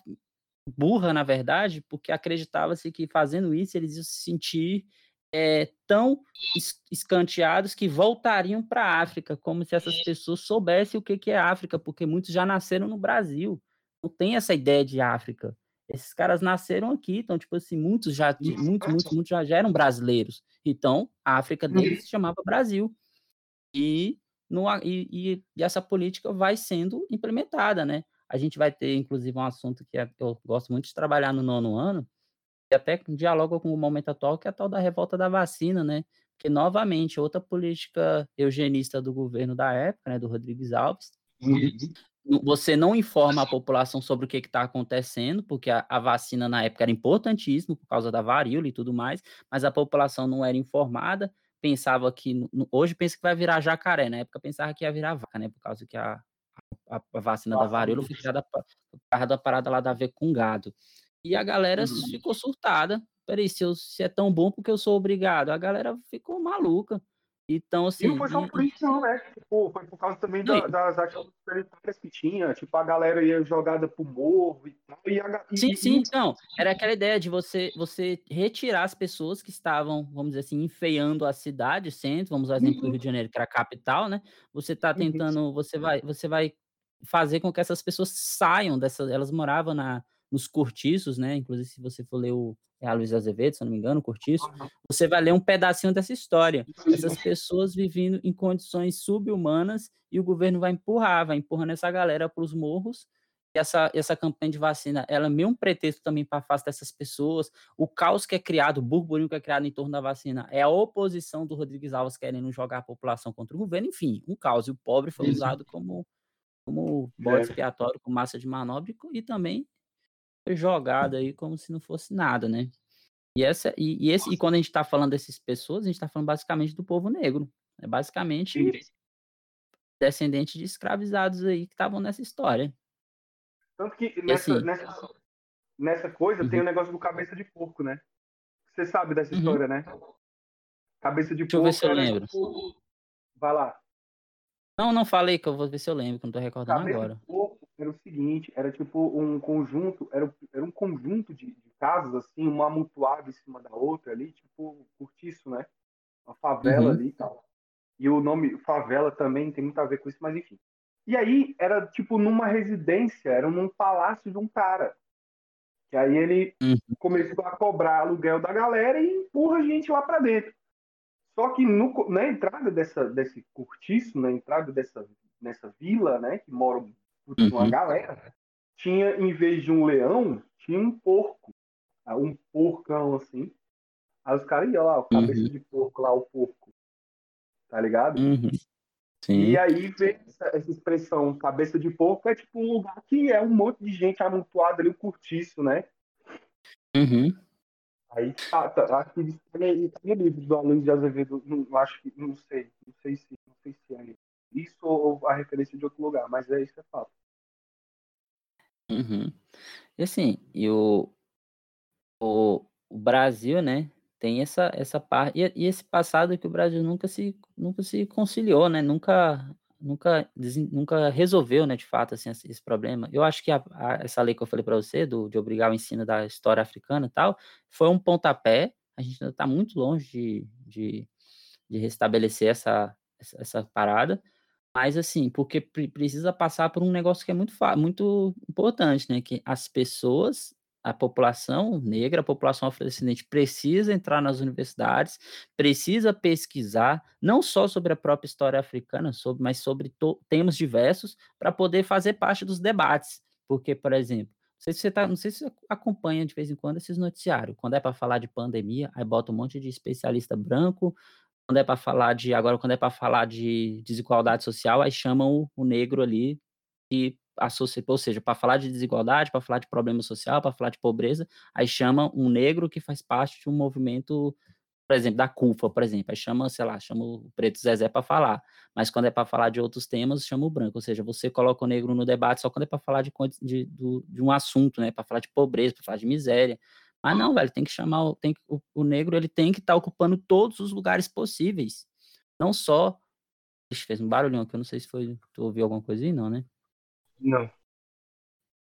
burra, na verdade, porque acreditava-se que fazendo isso eles iam se sentir é, tão es- escanteados que voltariam para a África, como se essas pessoas soubessem o que, que é África, porque muitos já nasceram no Brasil. Não tem essa ideia de África. Esses caras nasceram aqui, então, tipo assim, muitos já, muitos, muitos, muitos já, já eram brasileiros. Então, a África deles se chamava Brasil. E, no, e, e- essa política vai sendo implementada, né? A gente vai ter, inclusive, um assunto que é- eu gosto muito de trabalhar no nono ano, até dialoga com o momento atual, que é a tal da revolta da vacina, né? Porque, novamente, outra política eugenista do governo da época, né, do Rodrigues Alves, não- você não informa a população sobre o que está acontecendo, porque a, a vacina na época era importantíssima por causa da varíola e tudo mais, mas a população não era informada, pensava que, no- hoje pensa que vai virar jacaré, na época pensava que ia virar vaca, né, por causa que a, a, a vacina da varíola foi criada pa- por causa da parada lá da ver com gado. E a galera Uhum. ficou surtada, peraí, se, eu, se é tão bom, porque eu sou obrigado? A galera ficou maluca. Então, E assim, não foi só e- por isso, não, né? Tipo, foi por causa também da- e- das atitudes sanitárias que tinha. Tipo, a galera ia jogada pro morro e tal. E, a e- Sim, e- sim, então, era aquela ideia de você você retirar as pessoas que estavam, vamos dizer assim, enfeiando a cidade, centro, vamos usar o exemplo do Uhum. Rio de Janeiro, que era a capital, né? Você está Uhum. tentando, você vai, você vai fazer com que essas pessoas saiam dessa, elas moravam na nos cortiços, né? Inclusive, se você for ler o é a Luiz Azevedo, se não me engano, o Cortiço, você vai ler um pedacinho dessa história. Essas pessoas vivendo em condições subhumanas e o governo vai empurrar, vai empurrando essa galera para os morros e essa, essa campanha de vacina, ela é meio um pretexto também para afastar essas pessoas. O caos que é criado, o burburinho que é criado em torno da vacina, é a oposição do Rodrigues Alves querendo jogar a população contra o governo, enfim, um caos. E o pobre foi usado como, como bode É. expiatório, com massa de manobra e também foi jogado aí como se não fosse nada, né? E, essa, e, e esse, e quando a gente está falando dessas pessoas, a gente está falando basicamente do povo negro. É basicamente descendente de escravizados aí que estavam nessa história. Tanto que nessa, assim, nessa, nessa coisa tem Uhum. o negócio do cabeça de porco, né? Você sabe dessa Uhum. história, né? Cabeça de deixa eu ver porco se eu lembro. tipo. Vai lá. Não, não falei que eu vou ver se eu lembro, que eu não tô recordando Cabeça agora. de porco era o seguinte, era tipo um conjunto, era, era um conjunto de, de casas, assim, uma amontoada em cima da outra ali, tipo cortiço, né? Uma favela Uhum. ali e tal. E o nome favela também tem muito a ver com isso, mas enfim. E aí era tipo numa residência, era num palácio de um cara. Que aí ele Uhum. começou a cobrar aluguel da galera e empurra a gente lá para dentro. Só que no- na entrada dessa, desse cortiço, na entrada dessa nessa vila, né, que mora putz, uma Uhum. galera, tinha em vez de um leão, tinha um porco, Ah, um porcão assim. Aí os caras iam lá, o cabeça Uhum. de porco lá, o porco, tá ligado? Uhum. E aí vem essa, essa expressão cabeça de porco, é tipo um lugar que é um monte de gente amontoada ali, o cortiço, né? Uhum. Aí tá, tá, acho que no livro do Aluno de Azevedo, não, acho que, não sei, não sei se, não sei se é isso ou a referência de outro lugar, mas é isso que é fato. Uhum. E assim, e o, o, o Brasil, né, tem essa, essa parte, e, e esse passado que o Brasil nunca se, nunca se conciliou, né, nunca, nunca, nunca resolveu, né, de fato, assim, esse problema. Eu acho que a- a- essa lei que eu falei para você, do, de obrigar o ensino da história africana e tal, foi um pontapé, a gente ainda está muito longe de, de, de restabelecer essa, essa, essa parada, mas assim, porque pre- precisa passar por um negócio que é muito, muito importante, né? Que as pessoas, a população negra, a população afrodescendente precisa entrar nas universidades, precisa pesquisar, não só sobre a própria história africana, sobre, mas sobre temas diversos, para poder fazer parte dos debates. Porque, por exemplo, não sei se você tá, não sei se acompanha de vez em quando esses noticiários. Quando é para falar de pandemia, aí bota um monte de especialista branco quando é para falar de agora quando é para falar de desigualdade social, aí chamam o negro ali e associa ou seja, para falar de desigualdade, para falar de problema social, para falar de pobreza, aí chama um negro que faz parte de um movimento, por exemplo, da CUFA, por exemplo, aí chama, sei lá, chama o preto Zezé para falar, mas quando é para falar de outros temas, chama o branco, ou seja, você coloca o negro no debate só quando é para falar de de de um assunto, né, para falar de pobreza, para falar de miséria. Mas não, velho, tem que chamar o tem que o o negro ele tem que estar ocupando todos os lugares possíveis, não só Ixi, fez um barulhão aqui, eu não sei se foi tu ouviu alguma coisa aí não, né? Não.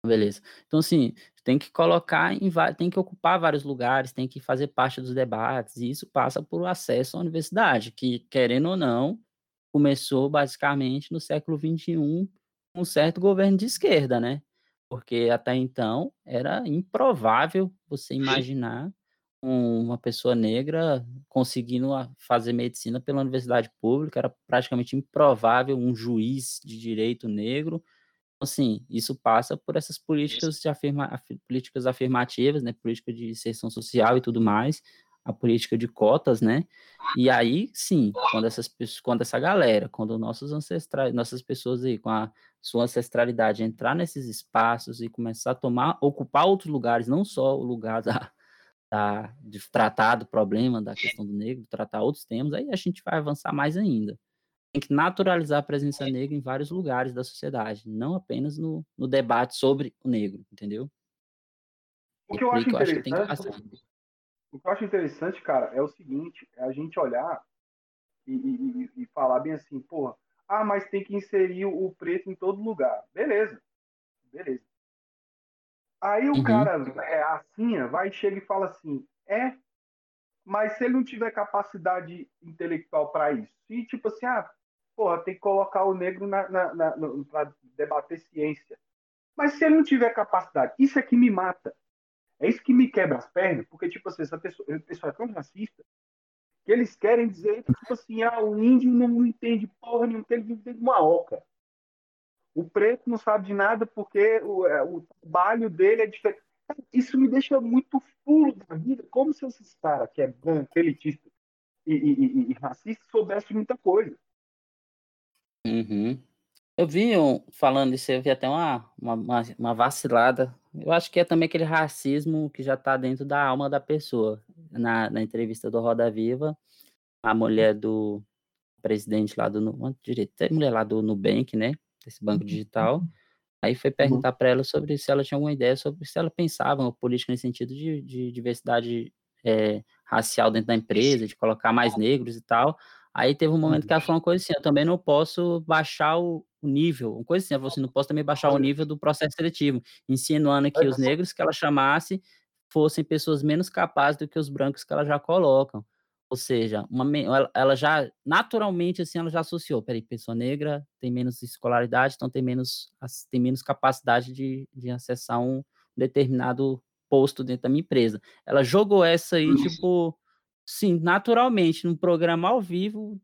Beleza. Então, assim, tem que colocar em tem que ocupar vários lugares, tem que fazer parte dos debates, e isso passa por acesso à universidade, que, querendo ou não, começou basicamente no século XXI, com um certo governo de esquerda, né? Porque até então era improvável você imaginar um uma pessoa negra conseguindo a fazer medicina pela universidade pública, era praticamente improvável um juiz de direito negro. Assim, isso passa por essas políticas de afirma afi políticas afirmativas, né, política de inserção social e tudo mais, a política de cotas, né. E aí sim, quando essas quando essa galera, quando nossos ancestrais nossas pessoas aí com a sua ancestralidade entrar nesses espaços e começar a tomar ocupar outros lugares, não só o lugar da da de tratar do problema da questão do negro, tratar outros temas, aí a gente vai avançar mais ainda. Tem que naturalizar a presença negra em vários lugares da sociedade, não apenas no no debate sobre o negro, entendeu? O que eu acho que eu acho que tem que passar. O que eu acho interessante, cara, é o seguinte, é a gente olhar e e e falar bem assim: "Porra, ah, mas tem que inserir o preto em todo lugar". Beleza, beleza. Aí o Uhum. cara reacinha vai, chega e fala assim: "É, mas se ele não tiver capacidade intelectual para isso?". E tipo assim: "Ah, porra, tem que colocar o negro na na na pra debater ciência". Mas se ele não tiver capacidade, isso é que me mata. É isso que me quebra as pernas, porque tipo assim, essa pessoa, o pessoal é tão racista que eles querem dizer tipo assim, ah, o índio não entende porra nenhuma, ele vive dentro de uma oca. O preto não sabe de nada porque o, é, o trabalho dele é diferente. Isso me deixa muito furo da vida, como se esses caras que é branco, elitista e, e, e, racista soubessem muita coisa. Uhum. Eu vi um falando isso, eu vi até uma uma uma vacilada. Eu acho que é também aquele racismo que já tá dentro da alma da pessoa. Na na entrevista do Roda Viva, a mulher do presidente lá do direito, a mulher lá do Nubank, né, desse banco digital, aí foi Uhum. perguntar para ela sobre se ela tinha alguma ideia sobre se ela pensava uma política nesse sentido de de diversidade, eh, racial dentro da empresa, de colocar mais negros e tal. Aí teve um momento que ela falou uma coisa assim: "Eu também não posso baixar o nível", uma coisa assim, ela falou assim: "Não posso também baixar o nível do processo seletivo", insinuando que os negros que ela chamasse fossem pessoas menos capazes do que os brancos que ela já colocam. Ou seja, uma ela já naturalmente, assim, ela já associou: "Espera aí, pessoa negra tem menos escolaridade, então tem menos tem menos capacidade de de acessar um determinado posto dentro da minha empresa". Ela jogou essa aí, tipo, sim, naturalmente, num programa ao vivo,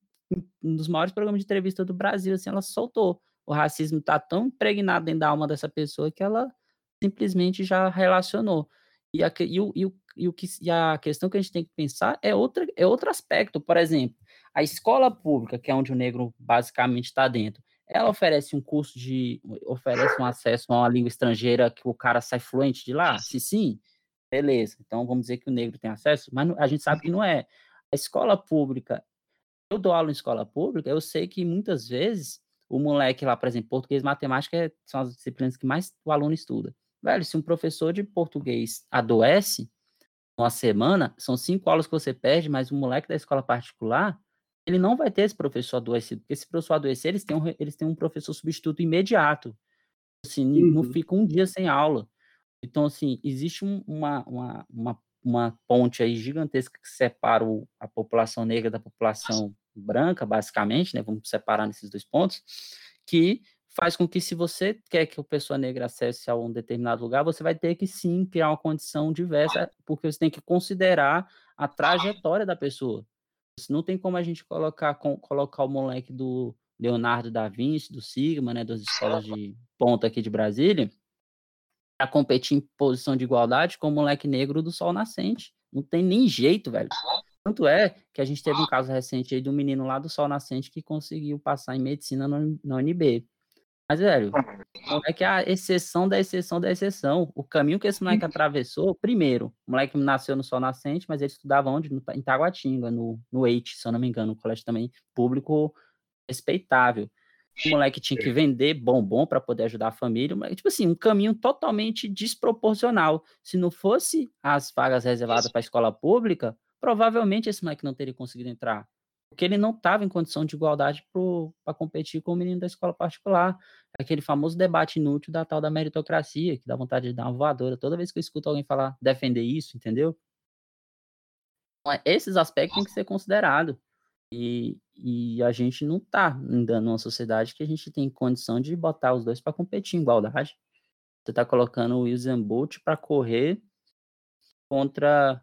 um dos maiores programas de entrevista do Brasil, assim, ela soltou. O racismo tá tão impregnado dentro da alma dessa pessoa que ela simplesmente já relacionou. E a e o e o e o que e a questão que a gente tem que pensar é outra é outro aspecto, por exemplo, a escola pública, que é onde o negro basicamente está dentro, ela oferece um curso de. oferece um acesso a uma língua estrangeira que o cara sai fluente de lá? Se sim, beleza. Então vamos dizer que o negro tem acesso, mas a gente sabe que não é. A escola pública, eu dou aula em escola pública, eu sei que muitas vezes o moleque lá, por exemplo, português e matemática é, são as disciplinas que mais o aluno estuda. Velho, se um professor de português adoece uma semana, são cinco aulas que você perde, mas o moleque da escola particular, ele não vai ter esse professor adoecido, porque esse professor adoecer, eles têm um, eles têm um professor substituto imediato. Assim, uhum. não fica um dia sem aula. Então, assim, existe um, uma, uma, uma, uma, ponte aí gigantesca que separa o, a população negra da população branca, basicamente, né? Vamos separar nesses dois pontos, que faz com que se você quer que a pessoa negra acesse a um determinado lugar, você vai ter que sim criar uma condição diversa, porque você tem que considerar a trajetória da pessoa. Não tem como a gente colocar, com, colocar o moleque do Leonardo da Vinci, do Sigma, né, das escolas de ponta aqui de Brasília, a competir em posição de igualdade com o moleque negro do Sol Nascente. Não tem nem jeito, velho. Tanto é que a gente teve um caso recente aí de um menino lá do Sol Nascente que conseguiu passar em medicina no, na UNB. Mas, velho, é que a exceção da exceção da exceção. O caminho que esse moleque uhum. atravessou, primeiro, o moleque nasceu no Sol Nascente, mas ele estudava onde? No, em Taguatinga, no, no EIT, se eu não me engano, um colégio também público respeitável. O moleque tinha que vender bombom para poder ajudar a família. Mas, tipo assim, um caminho totalmente desproporcional. Se não fosse as vagas reservadas para a escola pública, provavelmente esse moleque não teria conseguido entrar porque ele não estava em condição de igualdade para competir com o menino da escola particular. Aquele famoso debate inútil da tal da meritocracia, que dá vontade de dar uma voadora toda vez que eu escuto alguém falar, defender isso, entendeu? Então, é, esses aspectos têm que ser considerados. E, e a gente não está ainda numa sociedade que a gente tem condição de botar os dois para competir em igualdade. Você está colocando o Usain Bolt para correr contra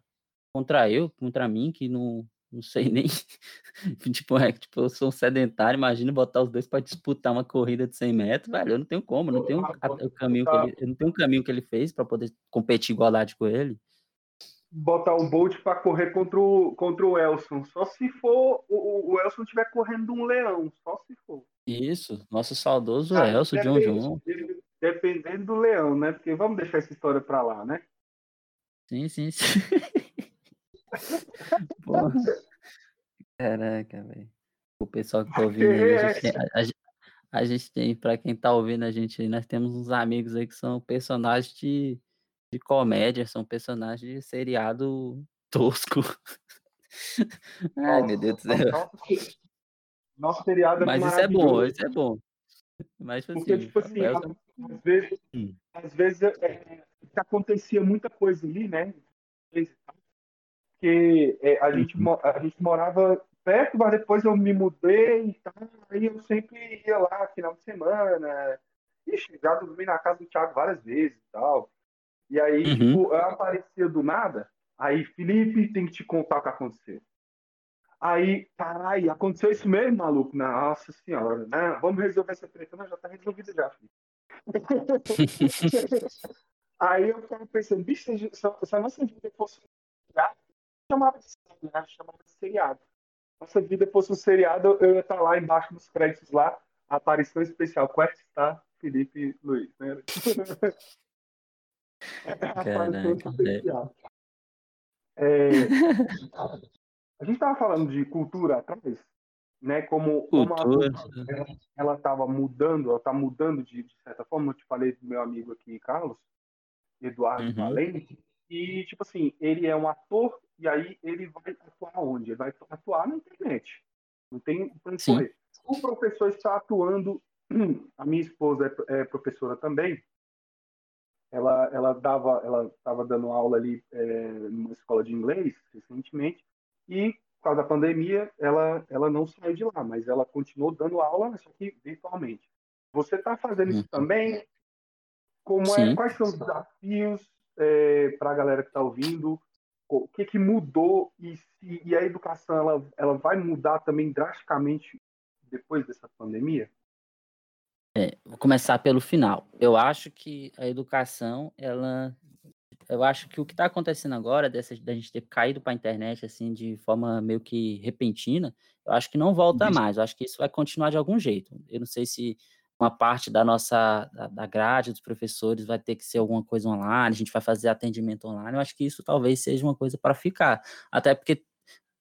contra eu, contra mim, que não, não sei nem. <laughs> tipo, é, tipo, eu sou um sedentário, imagina botar os dois para disputar uma corrida de 100 metros, velho. Eu não tenho como, não tenho o caminho que ele, eu não tenho um caminho que ele fez para poder competir igualdade com ele. Botar o Bolt para correr contra o, contra o Elson, só se for o, o Elson estiver correndo um leão, só se for. Isso, nosso saudoso ah, Elson, John John. Dependendo do leão, né? Porque vamos deixar essa história para lá, né? Sim, sim, sim. <laughs> Caraca, velho. O pessoal que tá ouvindo aí, a gente tem, a, a, gente tem, pra quem tá ouvindo a gente nós temos uns amigos aí que são personagens de, de comédia, são personagens de seriado tosco. <laughs> Ai, meu Deus do céu. Nosso, nosso seriado é Mas isso é bom, isso é bom. Mas, tipo Porque, assim, tipo assim, às vezes, hum. às vezes é, acontecia muita coisa ali, né? porque é, a, gente, uhum. a gente morava perto, mas depois eu me mudei e tal, aí eu sempre ia lá final de semana. Ixi, já dormi na casa do Thiago várias vezes e tal. E aí, uhum. tipo, eu aparecia do nada, aí, Felipe, tem que te contar o que aconteceu. Aí, caralho, aconteceu isso mesmo, maluco? Nossa senhora, né? Vamos resolver essa treta. Não, já tá resolvida já, Felipe. <laughs> aí eu ficava pensando, bicho, se, a nossa vida fosse chamava de série, né? chamava de seriado. Nossa vida fosse um seriado, eu ia estar lá embaixo nos créditos lá, aparição especial. Quest está Felipe Luiz, né? <laughs> Caraca, especial. É, a gente estava falando de cultura atrás, né? Como, como a, ela estava mudando, ela está mudando de, de, certa forma. Eu te falei do meu amigo aqui, Carlos, Eduardo uhum. Valente, e tipo assim, ele é um ator e aí ele vai atuar onde? Ele vai atuar na internet. Não tem para correr. O professor está atuando. <clears throat> A minha esposa é, é professora também. Ela, ela dava, ela estava dando aula ali é, numa escola de inglês recentemente e por causa da pandemia ela, ela não saiu de lá, mas ela continuou dando aula, só que virtualmente. Você está fazendo isso uhum. também? Como é? Quais são os desafios é, para a galera que está ouvindo? o que, que mudou e, se, e a educação ela, ela vai mudar também drasticamente depois dessa pandemia? É, vou começar pelo final. Eu acho que a educação ela eu acho que o que está acontecendo agora, dessa, da gente ter caído para a internet assim de forma meio que repentina, eu acho que não volta mais. Eu acho que isso vai continuar de algum jeito. Eu não sei se uma parte da nossa da, da grade dos professores vai ter que ser alguma coisa online, a gente vai fazer atendimento online. Eu acho que isso talvez seja uma coisa para ficar. Até porque,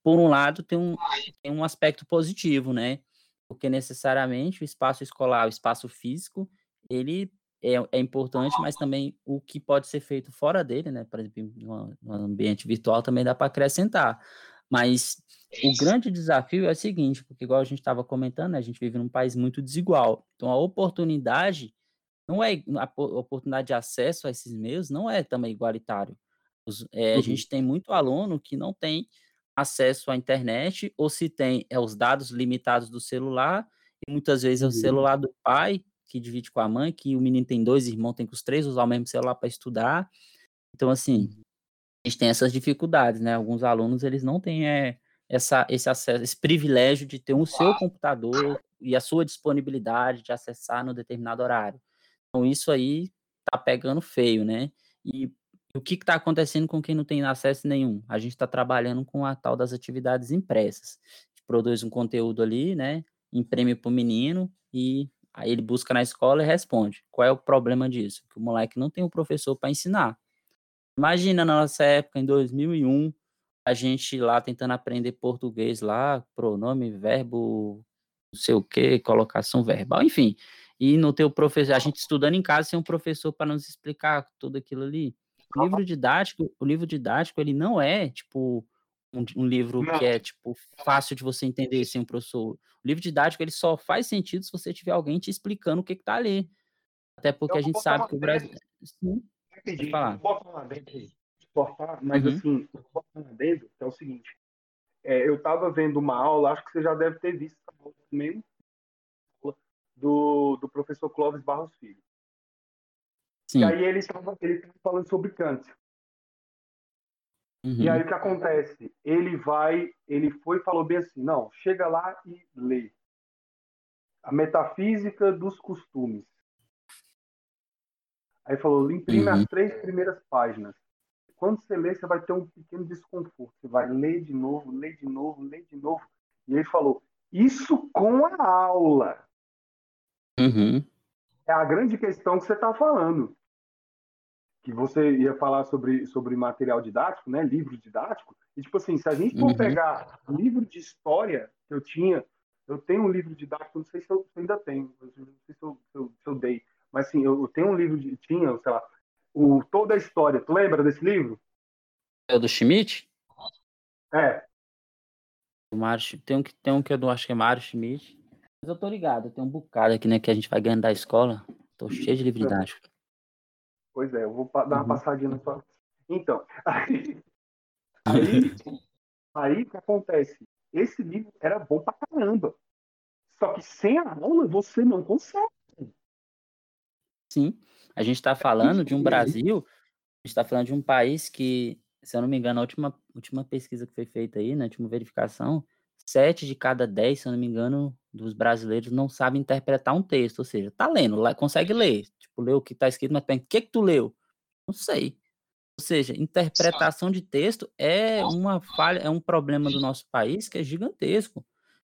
por um lado, tem um, tem um aspecto positivo, né? Porque necessariamente o espaço escolar, o espaço físico, ele é, é importante, mas também o que pode ser feito fora dele, né? Por exemplo, no, ambiente virtual também dá para acrescentar. Mas o grande desafio é o seguinte, porque igual a gente estava comentando, né, a gente vive num país muito desigual. Então a oportunidade não é a oportunidade de acesso a esses meios não é também igualitário. Os, é, uhum. A gente tem muito aluno que não tem acesso à internet, ou se tem é os dados limitados do celular, e muitas vezes é o uhum. celular do pai que divide com a mãe, que o menino tem dois irmãos, tem que os três usar o mesmo celular para estudar. Então, assim, uhum. a gente tem essas dificuldades, né? Alguns alunos, eles não têm é, essa, esse acesso, esse privilégio de ter o um seu computador e a sua disponibilidade de acessar no determinado horário. Então, isso aí tá pegando feio, né? E o que está acontecendo com quem não tem acesso nenhum? A gente está trabalhando com a tal das atividades impressas. A gente produz um conteúdo ali, né? Imprime para o menino e Aí ele busca na escola e responde. Qual é o problema disso? Que o moleque não tem um professor para ensinar. Imagina na nossa época, em 2001, a gente lá tentando aprender português lá, pronome, verbo, não sei o que, colocação verbal, enfim. E no teu professor, a gente estudando em casa sem um professor para nos explicar tudo aquilo ali. O livro didático, o livro didático, ele não é tipo um, um livro não. que é, tipo, fácil de você entender sem um professor. O livro didático, ele só faz sentido se você tiver alguém te explicando o que, que tá ali. Até porque eu a gente sabe que o Brasil... Sim, Entendi. falar. Posso falar dentro? Cortar, mas uhum. assim, dentro, que é o seguinte. É, eu estava vendo uma aula, acho que você já deve ter visto também, do, do professor Clóvis Barros Filho. Sim. E aí ele estava ele falando sobre Kant. Uhum. E aí o que acontece? Ele vai, ele foi e falou bem assim, não, chega lá e lê. A metafísica dos costumes. Aí falou, imprime uhum. as três primeiras páginas. Quando você lê, você vai ter um pequeno desconforto. Você vai ler de novo, ler de novo, ler de novo. E ele falou, isso com a aula. Uhum. É a grande questão que você está falando que você ia falar sobre, sobre material didático, né, livro didático, e tipo assim, se a gente for uhum. pegar livro de história que eu tinha, eu tenho um livro didático, não sei se eu, se ainda tenho, não sei se eu, se eu, se eu dei, mas assim, eu, eu, tenho um livro, de, tinha, sei lá, o Toda a História, tu lembra desse livro? É o do Schmidt? É. O Mário, tem um, que, tem um que eu não acho que é Mário Schmidt, mas eu tô ligado, tem um bocado aqui, né, que a gente vai ganhando da escola, tô cheio de livro é. didático. Pois é, eu vou dar uma uhum. passadinha na sua. Então, <laughs> aí, aí, aí o que acontece? Esse livro era bom pra caramba. Só que sem a aula você não consegue. Sim. A gente está falando de um Brasil, a gente está falando de um país que, se eu não me engano, a última, última pesquisa que foi feita aí, né, a última verificação, sete de cada dez, se eu não me engano, dos brasileiros não sabem interpretar um texto, ou seja, tá lendo, consegue ler, tipo, lê o que tá escrito, mas o que que tu leu? Não sei. Ou seja, interpretação de texto é uma falha, é um problema do nosso país que é gigantesco.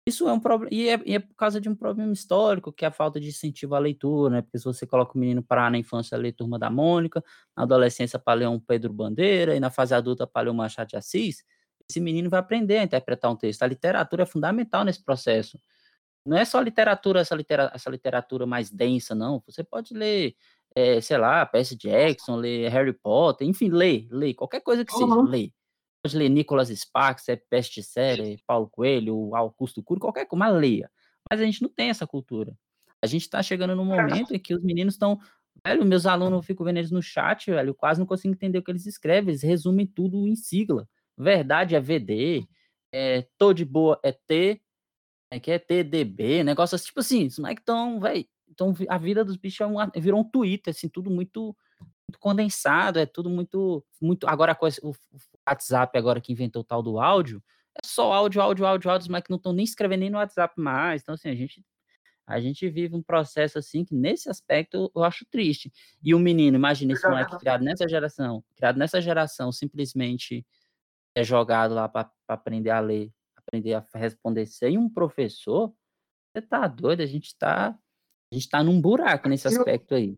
Isso é um problema, e é, e é, por causa de um problema histórico, que é a falta de incentivo à leitura, né? Porque se você coloca o menino para na infância ler Turma da Mônica, na adolescência para ler um Pedro Bandeira, e na fase adulta para ler um Machado de Assis, esse menino vai aprender a interpretar um texto. A literatura é fundamental nesse processo. Não é só literatura, essa, litera, essa literatura mais densa, não. Você pode ler, é, sei lá, Percy Jackson, ler Harry Potter, enfim, ler, ler, qualquer coisa que seja, uhum. ler. Pode ler Nicolas Sparks, é Peste Série, Paulo Coelho, Augusto Cury, qualquer coisa, mas leia. Mas a gente não tem essa cultura. A gente está chegando num momento em que os meninos estão Velho, meus alunos, eu fico vendo eles no chat, velho, eu quase não consigo entender o que eles escrevem, eles resumem tudo em sigla. Verdade é VD, é, tô de boa é T, é que é TDB, negócio assim, tipo assim, os moleques estão, velho, então a vida dos bichos é uma, virou um Twitter, assim, tudo muito, muito condensado, é tudo muito, muito, agora com o, o WhatsApp agora que inventou o tal do áudio, é só áudio, áudio, áudio, áudio, os moleques não estão nem escrevendo nem no WhatsApp mais, então assim, a gente A gente vive um processo assim que, nesse aspecto, eu acho triste. E o menino, imagina esse moleque criado nessa geração, criado nessa geração, simplesmente é jogado lá para aprender a ler, aprender a responder sem um professor. Você tá doido? A gente tá, a gente tá num buraco nesse aspecto aí.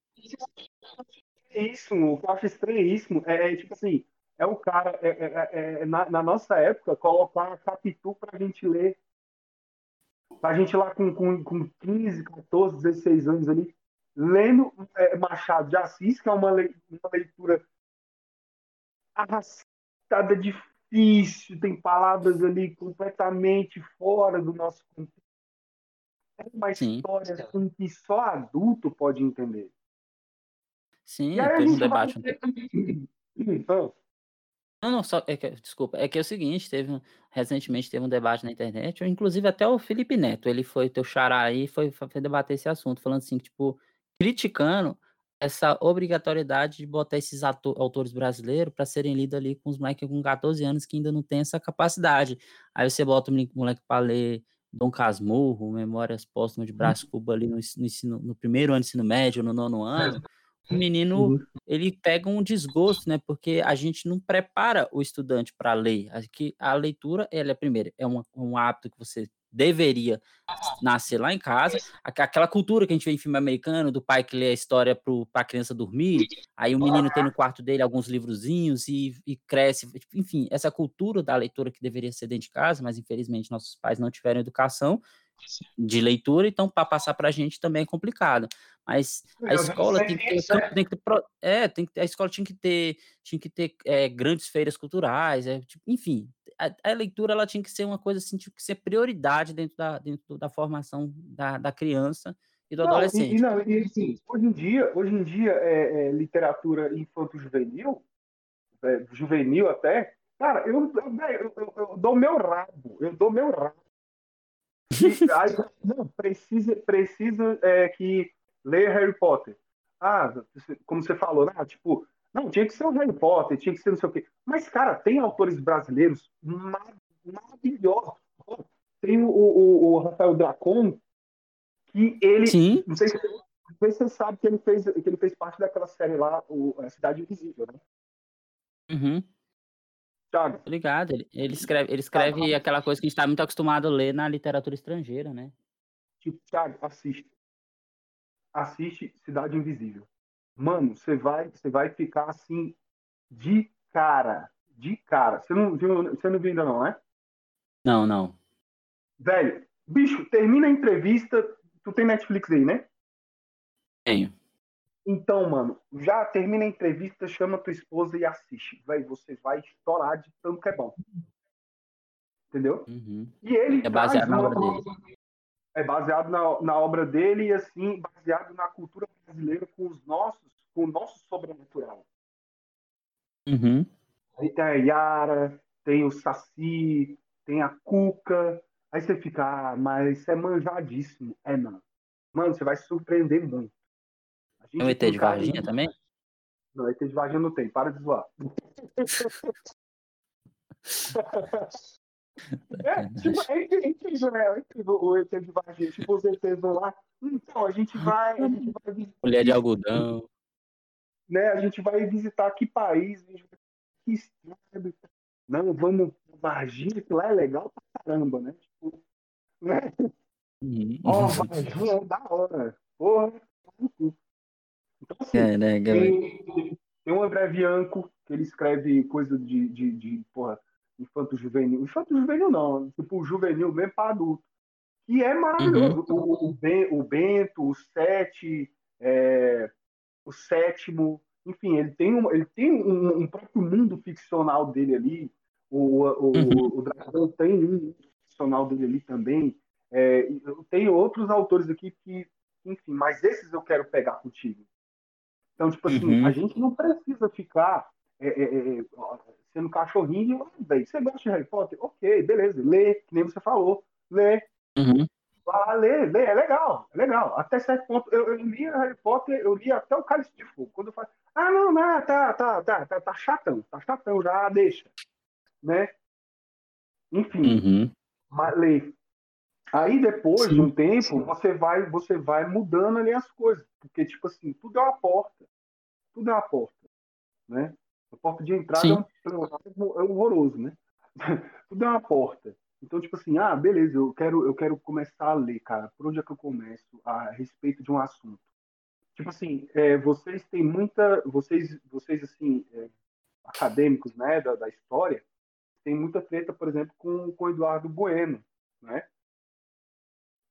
Isso, o que eu acho estranhíssimo é, é tipo assim, é o cara, é, é, é na, na, nossa época, colocar Capitu pra gente ler a gente lá com, com, com 15, 14, 16 anos ali, lendo é, Machado de Assis, que é uma, le, uma leitura arrastada, difícil, tem palavras ali completamente fora do nosso contexto. É uma Sim. história assim, que só adulto pode entender. Sim, teve um debate. Vai... Não, não, só, é que, desculpa, é que é o seguinte, teve recentemente teve um debate na internet, inclusive até o Felipe Neto, ele foi teu xará aí, foi, foi debater esse assunto, falando assim, tipo, criticando essa obrigatoriedade de botar esses ator, autores brasileiros para serem lidos ali com os moleques com 14 anos que ainda não tem essa capacidade. Aí você bota o moleque para ler Dom Casmurro, Memórias Póstumas de Brás uhum. Cuba ali no, no, ensino, no primeiro ano do ensino médio, no nono ano, o menino uhum. ele pega um desgosto, né? Porque a gente não prepara o estudante para ler. Aqui a leitura, ela é primeiro, é um hábito que você deveria nascer lá em casa. Aquela cultura que a gente vê em filme americano, do pai que lê a história para a criança dormir, aí o menino tem no quarto dele alguns livrozinhos e, e, cresce. Enfim, essa cultura da leitura que deveria ser dentro de casa, mas infelizmente nossos pais não tiveram educação de leitura, então para passar para a gente também é complicado. Mas a escola tem que ter, tem que ter é, tem que ter, a escola tinha que ter, tinha que ter é, grandes feiras culturais, é, tipo, enfim, a, a, leitura ela tinha que ser uma coisa assim, tinha que ser prioridade dentro da, dentro da formação da, da criança e do não, adolescente. E, não, e assim, hoje em dia, hoje em dia é, é literatura infanto-juvenil, é, juvenil até, cara, eu, eu, eu, eu dou meu rabo, eu dou meu rabo não, precisa, precisa é, que ler Harry Potter. Ah, como você falou, né? Tipo, não, tinha que ser o Harry Potter, tinha que ser não sei o quê. Mas, cara, tem autores brasileiros maravilhosos. Tem o, o, o Rafael Dracon, que ele. Sim. Não sei, se, você sabe que ele fez, que ele fez parte daquela série lá, o, a Cidade Invisível, né? Uhum. Thiago. Obrigado. Ele, ele escreve, ele escreve aquela coisa que a gente está muito acostumado a ler na literatura estrangeira, né? Tipo, Thiago, assiste. Assiste Cidade Invisível. Mano, você vai, você vai ficar assim de cara, de cara. Você não viu, você não viu ainda não, né? Não, não. Velho, bicho, termina a entrevista. Tu tem Netflix aí, né? Tenho. Então, mano, já termina a entrevista, chama tua esposa e assiste. Vai, você vai estourar de tanto que é bom. Entendeu? Uhum. E ele é baseado na obra dele. É baseado na, na obra dele e assim, baseado na cultura brasileira com os nossos, com o nosso sobrenatural. Uhum. Aí tem a Yara, tem o Saci, tem a Cuca. Aí você fica, ah, mas isso é manjadíssimo. É não. Mano, você vai se surpreender muito. Tem o ET de Varginha também? Não, ET de Varginha não tem, para de zoar. <laughs> é, tipo, é, incrível, né? É incrível o ET de Varginha. Tipo, os ETs vão lá. Então, a gente vai. A gente vai visitar, Mulher de algodão. Né? A gente vai visitar que país, que estado. Não, vamos Varginha, que lá é legal pra caramba, né? Tipo, né? Uhum. Ó, oh, Varginha é da hora. Porra, então, assim, é, né, tem, tem um André Bianco, que ele escreve coisa de, de, de porra, infanto juvenil. Infanto juvenil não, tipo juvenil mesmo para adulto. E é maravilhoso. Uhum. O, o, ben, o, Bento, o Sete, é, o Sétimo, enfim, ele tem, um, ele tem um, um, próprio mundo ficcional dele ali. O, o, uhum. o Dragão tem um ficcional dele ali também. É, tem outros autores aqui que, enfim, mas esses eu quero pegar contigo. Então, tipo assim, uhum. a gente não precisa ficar é, é, é sendo cachorrinho. Ah, você gosta de Harry Potter? Ok, beleza, lê, que nem você falou, lê. Uhum. Ah, lê, lê, é legal, é legal. Até certo ponto, eu, eu li Harry Potter, eu li até o Cálice de Fogo. Quando eu falo, ah, não, não, tá, tá, tá, tá, tá chatão, tá chatão, já deixa, né? Enfim, uhum. mas lê. Aí depois Sim. de um tempo, você vai, você vai mudando ali as coisas, porque tipo assim, tudo é uma porta, tudo é uma porta, né? A porta de entrada é, um, é horroroso, né? <laughs> tudo é uma porta. Então tipo assim, ah, beleza, eu quero, eu quero começar a ler, cara. Por onde é que eu começo a respeito de um assunto? Tipo assim, é, vocês têm muita, vocês, vocês assim, é, acadêmicos, né, da, da história, tem muita treta, por exemplo, com com Eduardo Bueno, né?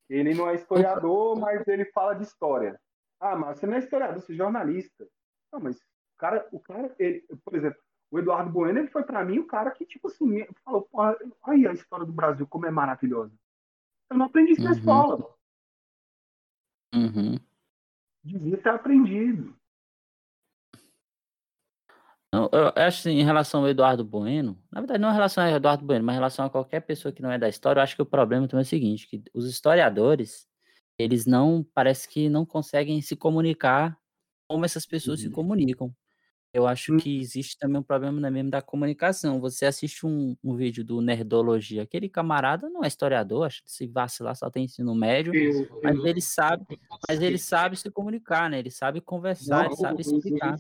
Ele não é historiador, mas ele fala de história. Ah, mas você não é historiador, você é jornalista. Não, mas o cara, o cara ele, por exemplo, o Eduardo Bueno, ele foi para mim o cara que, tipo assim, falou, porra, aí a história do Brasil, como é maravilhosa. Eu não aprendi isso uhum. na escola. Uhum. Devia ter aprendido. Eu, eu acho assim, em relação ao Eduardo Bueno, na verdade não em relação ao Eduardo Bueno, mas em relação a qualquer pessoa que não é da história, eu acho que o problema também é o seguinte, que os historiadores, eles não, parece que não conseguem se comunicar como essas pessoas se uhum. comunicam. Eu acho hum. que existe também um problema na mesmo da comunicação. Você assiste um, um vídeo do Nerdologia, aquele camarada não é historiador, acho que se vacilar só tem ensino médio, eu, mas eu, ele sabe, mas ele sabe se comunicar, né? Ele sabe conversar, não, ele sabe explicar.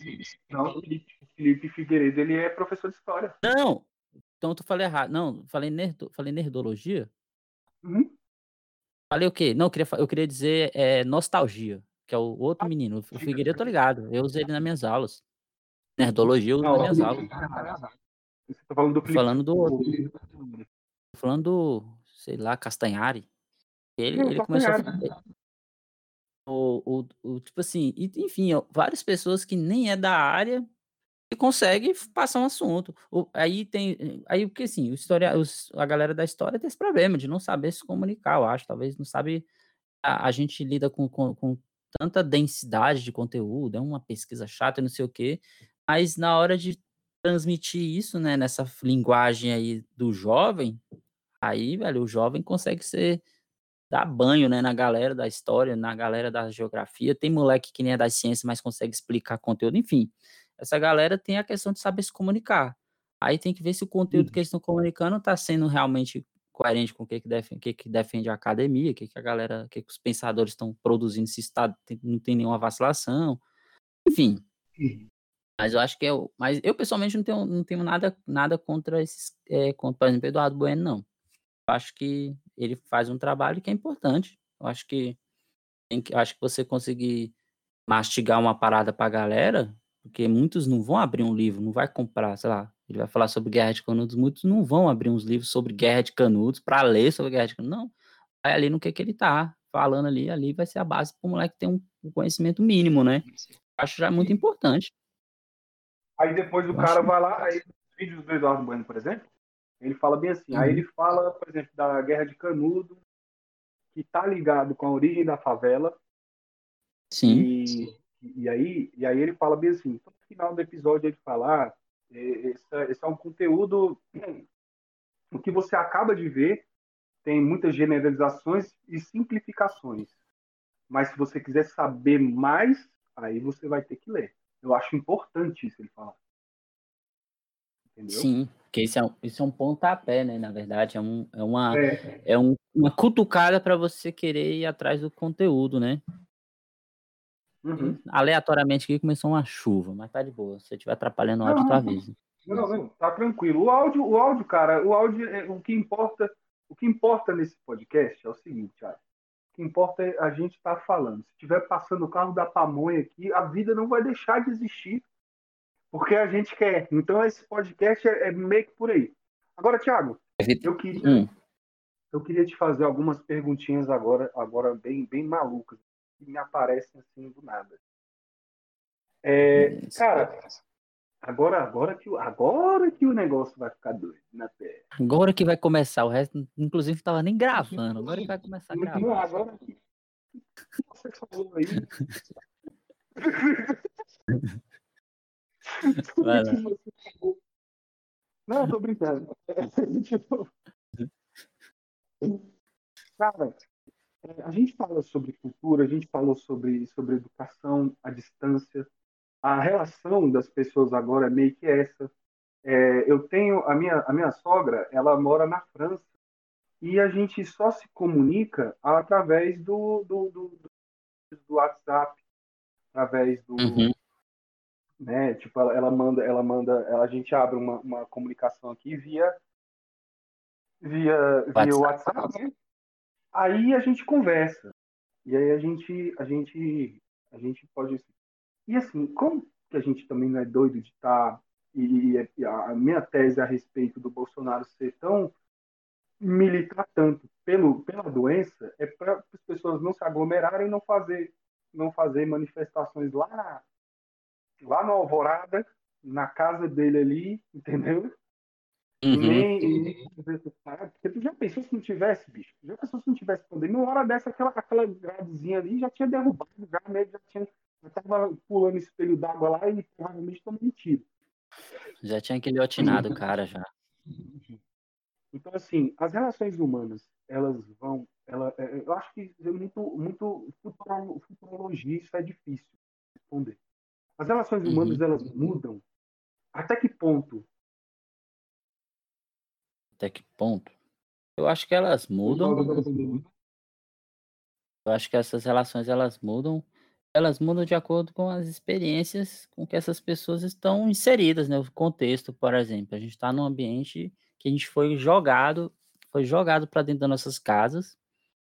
Não, Felipe Figueiredo, ele é professor de história. Não, então tu falei errado. Não, falei, nerdo, falei nerdologia? Uhum. Falei o quê? Não, eu queria, eu queria dizer é, nostalgia, que é o outro ah, menino. O Figueiredo, eu tô ligado. Eu usei ele nas minhas aulas. Nerdologia eu uso nas minhas aulas. Falando do Felipe. Falando do outro. Falando do, sei lá, Castanhari. Ele, ele começou a o, o, o, tipo assim, enfim, várias pessoas que nem é da área e consegue passar um assunto. O, aí tem. Aí, porque assim, o história, os, a galera da história tem esse problema de não saber se comunicar, eu acho. Talvez não sabe. A, a gente lida com, com, com, tanta densidade de conteúdo, é uma pesquisa chata, não sei o quê. Mas na hora de transmitir isso, né, nessa linguagem aí do jovem, aí, velho, o jovem consegue ser dar banho, né, na galera da história, na galera da geografia. Tem moleque que nem é das ciências, mas consegue explicar conteúdo, enfim. Essa galera tem a questão de saber se comunicar. Aí tem que ver se o conteúdo que eles estão comunicando está sendo realmente coerente com o que, que, defende, que, que defende a academia, o que, que a galera, o que, que os pensadores estão produzindo, se está, não tem nenhuma vacilação. Enfim. Mas eu acho que eu. Mas eu pessoalmente não tenho, não tenho nada, nada contra esses. É, contra, por exemplo, Eduardo Bueno, não. Eu acho que ele faz um trabalho que é importante. Eu acho que, eu acho que você conseguir mastigar uma parada pra galera, porque muitos não vão abrir um livro, não vai comprar, sei lá, ele vai falar sobre guerra de canudos, muitos não vão abrir uns livros sobre guerra de canudos para ler sobre guerra de canudos, não. Vai ali no que que ele tá falando ali, ali vai ser a base para o moleque ter um, conhecimento mínimo, né? Acho já muito importante. Aí depois o cara vai lá, aí os vídeos do Eduardo Bueno, por exemplo, ele fala bem assim, uhum. aí ele fala, por exemplo, da guerra de canudo, que tá ligado com a origem da favela. Sim. E e, aí, e aí ele fala bem assim, então, no final do episódio ele fala, ah, esse, esse é um conteúdo, <clears throat> o que você acaba de ver tem muitas generalizações e simplificações. Mas se você quiser saber mais, aí você vai ter que ler. Eu acho importante isso ele falar. Entendeu? Sim, porque isso é, um, isso é um pontapé, né? Na verdade, é, um, é, uma, é. é um, uma cutucada para você querer ir atrás do conteúdo, né? Uhum. Aleatoriamente aqui começou uma chuva, mas tá de boa. Se estiver atrapalhando o áudio, não, tu avisa. Não, não, tá tranquilo. O áudio, o áudio, cara, o áudio, é, o que importa, o que importa nesse podcast é o seguinte, cara. Que importa é a gente estar tá falando. Se estiver passando o carro da pamonha aqui, a vida não vai deixar de existir. Porque a gente quer. Então esse podcast é, é meio que por aí. Agora, Thiago, eu queria, hum. eu queria te fazer algumas perguntinhas agora, agora bem, bem malucas que me aparecem assim do nada. É, cara, agora, agora, que, agora que o negócio vai ficar doido na Terra. Agora que vai começar, o resto, inclusive, estava nem gravando. Agora que vai começar a gravar. Não, agora que você falou aí. Vai lá. Não, eu tô brincando. Cara, é, a gente fala sobre cultura, a gente falou sobre, sobre educação à distância. A relação das pessoas agora é meio que essa. É, eu tenho a minha, a minha sogra, ela mora na França e a gente só se comunica através do, do, do, do WhatsApp, através do. Uhum. Né, tipo, ela, ela manda, ela manda, ela, a gente abre uma, uma comunicação aqui via via, via WhatsApp, WhatsApp né? Aí a gente conversa. E aí a gente, a gente, a gente pode. E assim, como que a gente também não é doido de estar. Tá, e, e a minha tese a respeito do Bolsonaro ser tão militar tanto pelo, pela doença é para as pessoas não se aglomerarem e não fazer, não fazer manifestações lá, lá no Alvorada, na casa dele ali, entendeu? Uhum. Nem, porque tu já pensou se não tivesse, bicho? Já pensou se não tivesse pandemia? Uma hora dessa, aquela, aquela gradezinha ali já tinha derrubado, já, né? já tinha. Tava pulando espelho d'água lá e provavelmente tomando tiro. Já tinha aquele otinado, cara, já. Então, assim, as relações humanas, elas vão. Ela, é, eu acho que é muito, muito futurologia, isso é difícil responder. As relações humanas, uhum. elas mudam. Até que ponto até que ponto? Eu acho que elas mudam. Eu acho que essas relações elas mudam. Elas mudam de acordo com as experiências com que essas pessoas estão inseridas, né? O contexto, por exemplo. A gente está num ambiente que a gente foi jogado, foi jogado para dentro das nossas casas.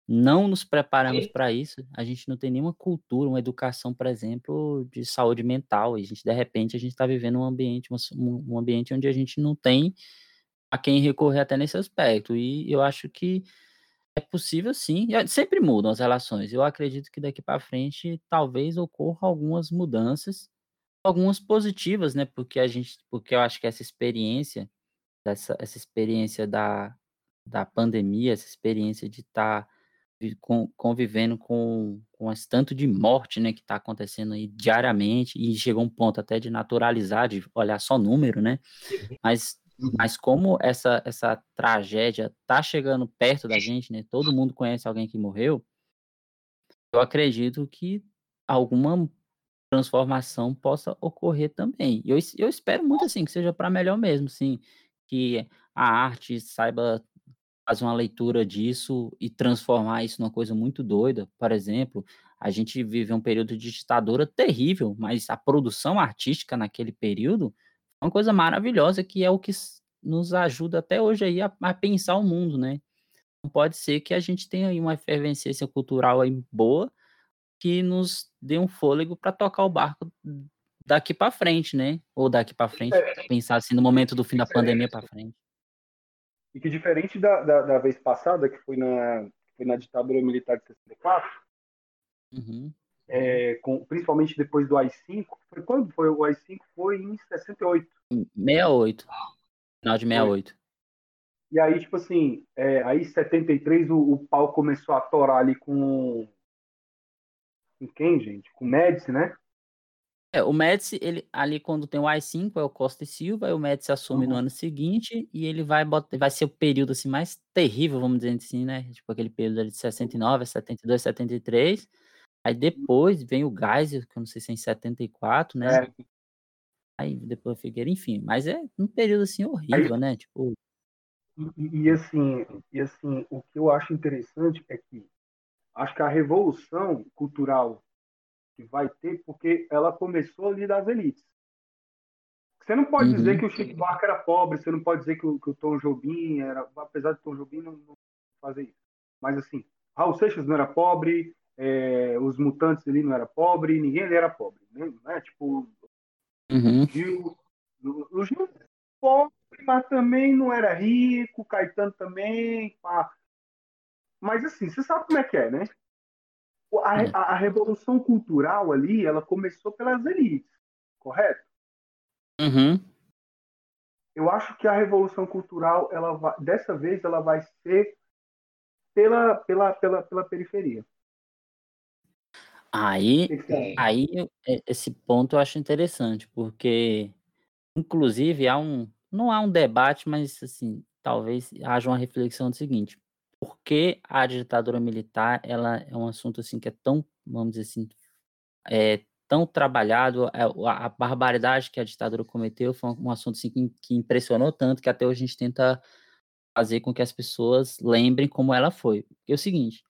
Não nos preparamos para isso. A gente não tem nenhuma cultura, uma educação, por exemplo, de saúde mental. E a gente, de repente, a gente está vivendo um ambiente, um, um ambiente onde a gente não tem a quem recorrer até nesse aspecto. E eu acho que é possível sim. Sempre mudam as relações. Eu acredito que daqui para frente talvez ocorra algumas mudanças, algumas positivas, né? Porque a gente, porque eu acho que essa experiência, essa, essa experiência da, da pandemia, essa experiência de estar tá convivendo com, com esse tanto de morte, né, que está acontecendo aí diariamente e chegou um ponto até de naturalizar, de olhar só número, né? Mas Uhum. Mas como essa, essa tragédia tá chegando perto da gente, né? Todo mundo conhece alguém que morreu. Eu acredito que alguma transformação possa ocorrer também. Eu, eu espero muito assim que seja para melhor mesmo, sim, que a arte saiba fazer uma leitura disso e transformar isso numa coisa muito doida. Por exemplo, a gente vive um período de ditadura terrível, mas a produção artística naquele período uma coisa maravilhosa que é o que nos ajuda até hoje aí a, a pensar o mundo, né? Não pode ser que a gente tenha aí uma efervescência cultural aí boa que nos dê um fôlego para tocar o barco daqui para frente, né? Ou daqui para frente, é, pensar assim no momento do fim da pandemia para frente. E que diferente da, da, da, vez passada, que foi na, foi na ditadura militar de 64, uhum é, com, principalmente depois do AI-5. Foi quando foi o AI-5? Foi em 68. 68. Final de 68. Foi. E aí, tipo assim, é, aí em 73 o, o pau começou a torar ali com. Com quem, gente? Com o Médici, né? É, o Médici, ele, ali quando tem o AI-5, é o Costa e Silva, aí o Médici assume uhum. no ano seguinte e ele vai botar, vai ser o período assim mais terrível, vamos dizer assim, né? Tipo aquele período ali de 69, 72, 73 Aí depois vem o Geyser, que eu não sei se é em 74, né? É. Aí depois o Figueira, enfim. Mas é um período assim horrível, Aí, né? Tipo. E, e, assim, e assim, o que eu acho interessante é que acho que a revolução cultural que vai ter, porque ela começou ali das elites. Você não pode uhum. dizer que o Chico Buarque era pobre, você não pode dizer que o, que o Tom Jobim era, apesar de Tom Jobim não, não fazer isso. Mas assim, Raul Seixas não era pobre, é, os mutantes ali não era pobre, ninguém ali era pobre, né? né? Tipo, uhum. o Gil, o Gil era pobre, mas também não era rico, Caetano também, pá. Mas assim, você sabe como é que é, né? A, uhum. a, a revolução cultural ali, ela começou pelas elites, correto? Uhum. Eu acho que a revolução cultural, ela vai, dessa vez, ela vai ser pela, pela, pela, pela periferia. Aí, aí esse ponto eu acho interessante, porque inclusive há um, não há um debate, mas assim, talvez haja uma reflexão do seguinte: por que a ditadura militar ela é um assunto assim que é tão, vamos dizer assim, é tão trabalhado, é, a, a barbaridade que a ditadura cometeu foi um, um assunto assim, que, que impressionou tanto que até hoje a gente tenta fazer com que as pessoas lembrem como ela foi. Porque é o seguinte,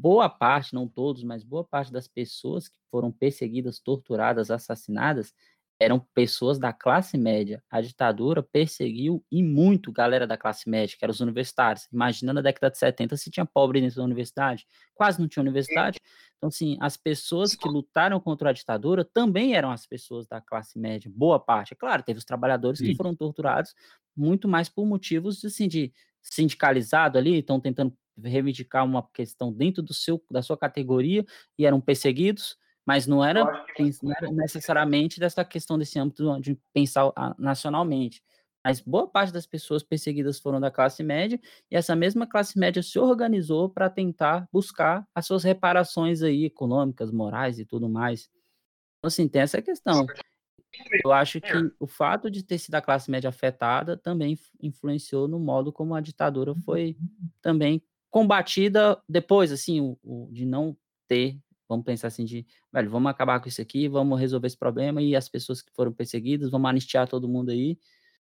boa parte, não todos, mas boa parte das pessoas que foram perseguidas, torturadas, assassinadas, eram pessoas da classe média. A ditadura perseguiu e muito galera da classe média, que eram os universitários. Imagina na década de 70 se tinha pobre dentro da universidade. Quase não tinha universidade. Então, assim, as pessoas que lutaram contra a ditadura também eram as pessoas da classe média, boa parte. É claro, teve os trabalhadores Sim. que foram torturados muito mais por motivos, assim, de sindicalizado ali, estão tentando reivindicar uma questão dentro do seu, da sua categoria e eram perseguidos mas não era, não era necessariamente dessa questão desse âmbito de pensar nacionalmente. Mas boa parte das pessoas perseguidas foram da classe média, e essa mesma classe média se organizou para tentar buscar as suas reparações aí, econômicas, morais e tudo mais. Então, assim, tem essa questão. Eu acho que o fato de ter sido a classe média afetada também influenciou no modo como a ditadura foi também combatida depois, assim, o, o de não ter Vamos pensar assim de, velho, vamos acabar com isso aqui, vamos resolver esse problema e as pessoas que foram perseguidas, vamos anistiar todo mundo aí.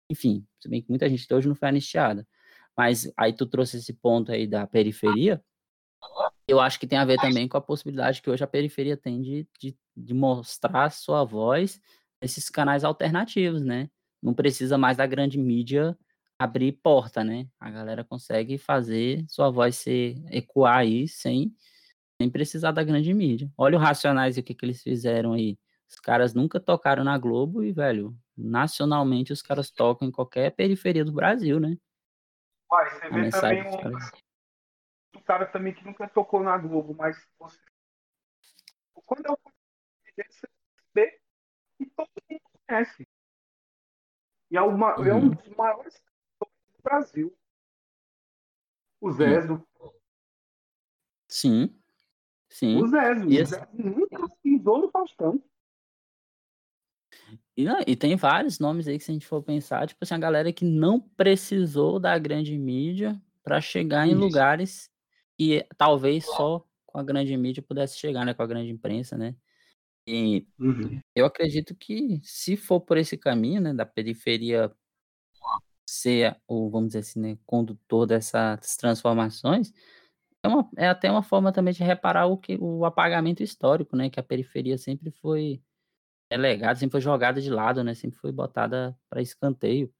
Enfim, se bem que muita gente hoje não foi anistiada. Mas aí tu trouxe esse ponto aí da periferia, eu acho que tem a ver também com a possibilidade que hoje a periferia tem de, de, de mostrar sua voz nesses canais alternativos, né? Não precisa mais da grande mídia abrir porta, né? A galera consegue fazer sua voz ser ecoar aí sem nem precisar da grande mídia. Olha o Racionais e o que, que eles fizeram aí. Os caras nunca tocaram na Globo e, velho, nacionalmente os caras tocam em qualquer periferia do Brasil, né? Pai, você vê também um, caras... um cara também que nunca tocou na Globo, mas você... quando eu você vê e todo mundo conhece. E é, uma, é um uhum. dos maiores Brasil. O Zé do Sim. Sim. O Zé, o Zé nunca pisou no Faustão. E, não, e tem vários nomes aí que se a gente for pensar, tipo assim, a galera que não precisou da grande mídia para chegar em Isso. lugares que talvez só com a grande mídia pudesse chegar, né, com a grande imprensa, né? E uhum. eu acredito que se for por esse caminho, né, da periferia ser o, vamos dizer assim, né, condutor dessas transformações, é, uma, é até uma forma também de reparar o, que, o apagamento histórico, né? Que a periferia sempre foi relegada, sempre foi jogada de lado, né? Sempre foi botada para escanteio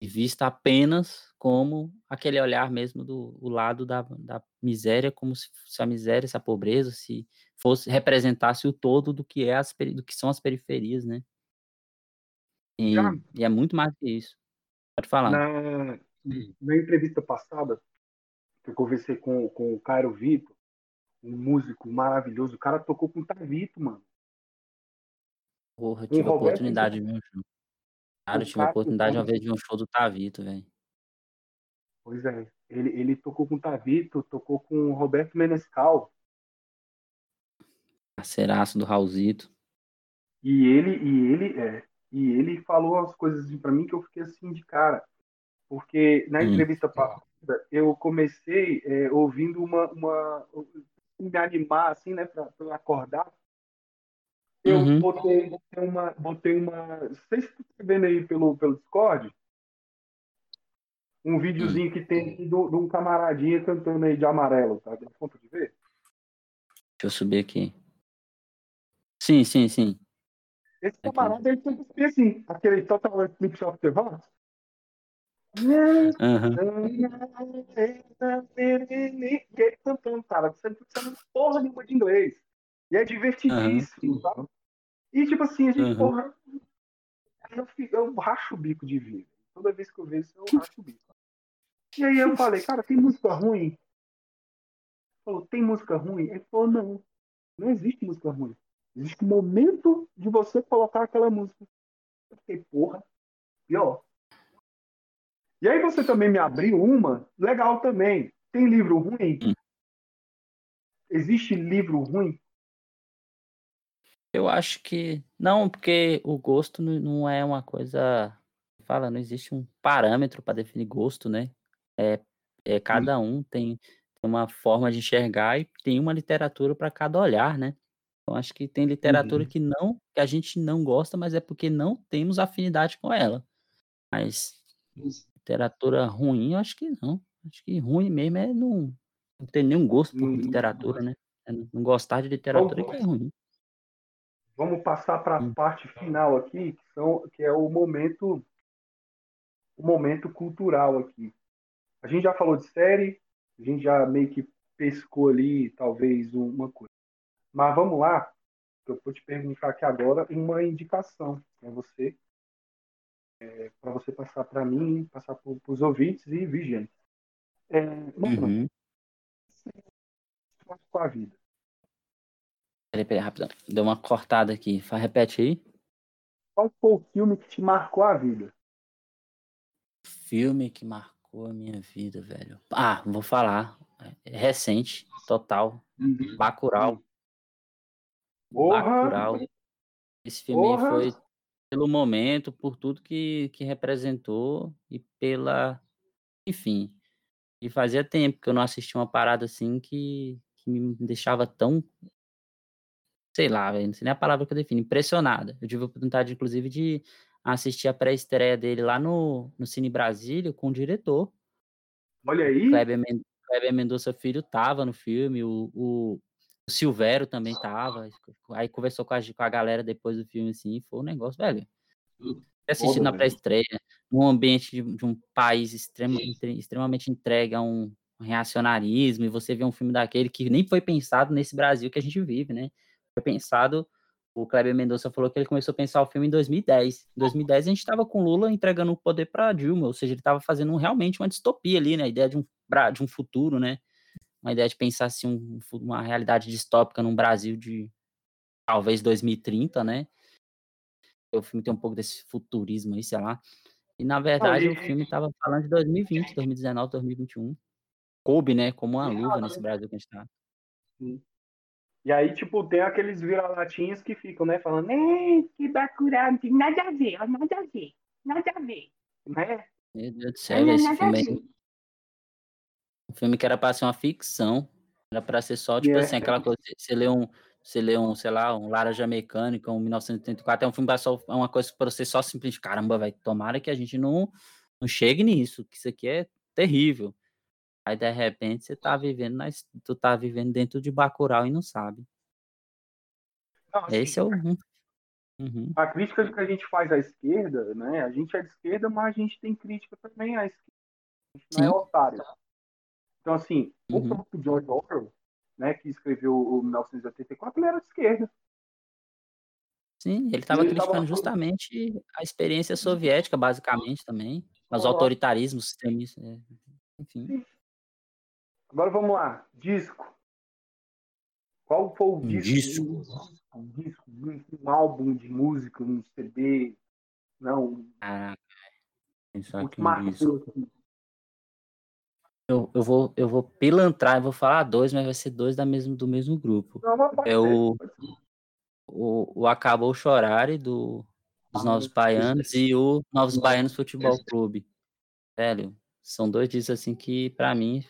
e vista apenas como aquele olhar mesmo do o lado da, da miséria, como se, se, a miséria, se a pobreza, se fosse representasse o todo do que é as do que são as periferias, né? E, e é muito mais que isso. Pode falar. Na, na entrevista passada, eu conversei com, com o Cairo Vitor, um músico maravilhoso. O cara tocou com o Tavito, mano. Porra, eu tive a oportunidade de ver um show. Cara, eu tive a oportunidade de ver um show do Tavito, velho. Pois é. Ele, ele tocou com o Tavito, tocou com o Roberto Menescal. Parceiraço do Raulzito. E ele, e ele, é, e ele falou as coisas assim pra mim que eu fiquei assim de cara. Porque na hum. entrevista hum eu comecei é, ouvindo uma, uma me animar assim, né, para acordar. Eu uhum. botei, botei uma, botei uma, não sei se você tá vendo aí pelo pelo Discord, um videozinho uhum. que tem de, de um camaradinha cantando aí de amarelo, tá? Dá conta de ver? Deixa eu subir aqui. Sim, sim, sim. Esse camarada ele sempre assim, aquele Total Eclipse of the Heart. Uhum. cantando, cara, você não precisa porra nenhuma de inglês. E é divertidíssimo, uhum. E tipo assim, a gente, uhum. porra, eu, eu racho o bico de vir. Toda vez que eu vejo isso, eu racho o bico. E aí eu falei, cara, tem música ruim? Falou, tem música ruim? Ele falou, não, não existe música ruim. Existe um momento de você colocar aquela música. Eu fiquei, porra, pior. E aí você também me abriu uma, legal também. Tem livro ruim? Hum. Existe livro ruim? Eu acho que não, porque o gosto não é uma coisa. Fala, não existe um parâmetro para definir gosto, né? É, é cada um tem uma forma de enxergar e tem uma literatura para cada olhar, né? Então acho que tem literatura uhum. que não, que a gente não gosta, mas é porque não temos afinidade com ela. Mas Literatura ruim, eu acho que não. Acho que ruim mesmo é não, não ter nenhum gosto por Hum. literatura, né? É não não gostar de literatura que é ruim. Vamos passar para a Hum. parte final aqui, que, são, que é o momento o momento cultural aqui. A gente já falou de série, a gente já meio que pescou ali talvez uma coisa. Mas vamos lá, eu vou te perguntar aqui agora uma indicação para você, para você passar para mim, passar para os ouvintes e vigentes. É, mano, Uhum. com a vida. Peraí, peraí, rapidão. Deu uma cortada aqui. Repete aí. Qual foi o filme que te marcou a vida? Filme que marcou a minha vida, velho. Ah, vou falar. É recente, total. Bacurau. Porra! Bacurau. Esse filme foi pelo momento, por tudo que, que representou e pela. Enfim. E fazia tempo que eu não assistia uma parada assim que, que me deixava tão. Sei lá, velho. Não sei nem a palavra que eu defino. Impressionada. Eu tive a oportunidade, inclusive, de assistir a pré-estreia dele lá no, no Cine Brasília com o diretor. Olha aí, Kleber, Men Kleber Mendonça Filho tava no filme, o, o Silvério também tava. Aí conversou com a, com a galera depois do filme, assim, foi um negócio, velho. Assistindo Foda, na pré-estreia, num ambiente de, de um país extrema, extremamente entregue a um reacionarismo, e você vê um filme daquele que nem foi pensado nesse Brasil que a gente vive, né? Foi pensado. O Kleber Mendonça falou que ele começou a pensar o filme em 2010. Em 2010 a gente estava com Lula entregando o poder para Dilma, ou seja, ele estava fazendo realmente uma distopia ali, né? A ideia de um, de um futuro, né? Uma ideia de pensar assim, um uma realidade distópica num Brasil de talvez 2030, né? O filme tem um pouco desse futurismo aí, sei lá. E na verdade o filme estava falando de 2020, 2019, 2021. Coube, né? Como uma luva nesse Brasil que a gente tá. E aí, tipo, tem aqueles vira-latinhos que ficam, né, falando, "É, que Bacurau, não tem nada a ver, nada a ver, nada a ver, né? Meu Deus do céu, esse filme aí. ver. Um filme que era pra ser uma ficção. Era pra ser só, tipo É. assim, aquela coisa. Você lê um, você lê um, sei lá, um Laranja Mecânica, um 1984, é um filme pra só, é uma coisa pra você só simplesmente, caramba, vai, tomara que a gente não, não chegue nisso, que isso aqui é terrível. Aí, de repente, você tá vivendo, his- tu tá vivendo dentro de Bacurau e não sabe. Não, assim, Esse é o... Uhum. A crítica que a gente faz à esquerda, né, a gente é de esquerda, mas a gente tem crítica também à esquerda. A gente não é Sim. otário. Então, assim, o Uhum. próprio George Orwell, né, que escreveu o 1984, ele era de esquerda. Sim, ele estava tava criticando falando- justamente a experiência soviética, basicamente, também. Os autoritarismos, extremistas, é, enfim. Agora vamos lá, disco. Qual foi o Um disco? disco. Um disco, um, um álbum de música, um CD, não, Caraca, pensar o aqui que um disco. assim. Eu, eu, vou, eu vou pilantrar, eu vou falar dois, mas vai ser dois da mesmo, do mesmo grupo. Não, É ser, o, o, o Acabou Chorare, do, dos Ah, Novos Baianos, e o Novos Baianos Futebol Clube. Velho, são dois discos assim que, pra mim,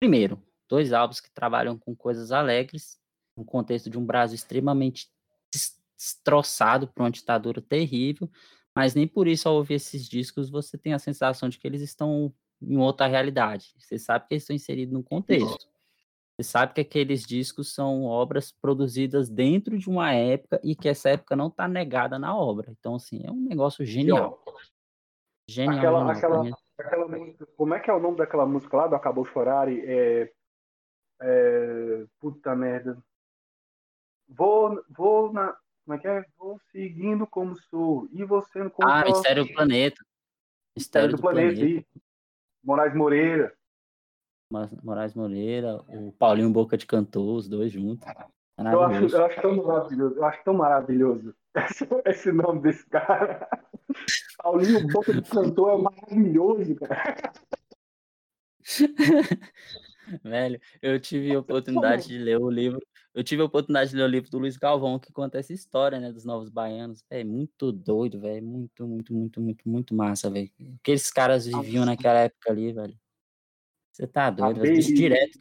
primeiro, dois álbuns que trabalham com coisas alegres, no contexto de um Brasil extremamente des- destroçado por uma ditadura terrível, mas nem por isso, ao ouvir esses discos, você tem a sensação de que eles estão em outra realidade. Você sabe que eles estão inseridos num contexto. Você sabe que aqueles discos são obras produzidas dentro de uma época e que essa época não está negada na obra. Então, assim, é um negócio genial. Genial, Aquela. Pra aquela, mim, aquela música, como é que é o nome daquela música lá do Acabou Chorar? É, é, puta merda. Vou, vou na, como é que é? Vou seguindo como sou e você não Ah, Mistério do Planeta. Mistério do, Planeta. aí. Moraes Moreira. Moraes Moreira, o Paulinho Boca de Cantor, os dois juntos. Eu acho, eu acho tão maravilhoso. Eu acho tão maravilhoso esse, esse nome desse cara. Paulinho Boca de Cantor é maravilhoso, cara. <laughs> <laughs> Velho, eu tive a oportunidade de ler o livro. Eu tive a oportunidade de ler o livro do Luiz Galvão, que conta essa história, né, dos novos baianos. É muito doido, velho. Muito, muito, muito, muito, muito massa, velho. O que esses caras viviam naquela época ali, velho. Você tá doido, velho. Direto.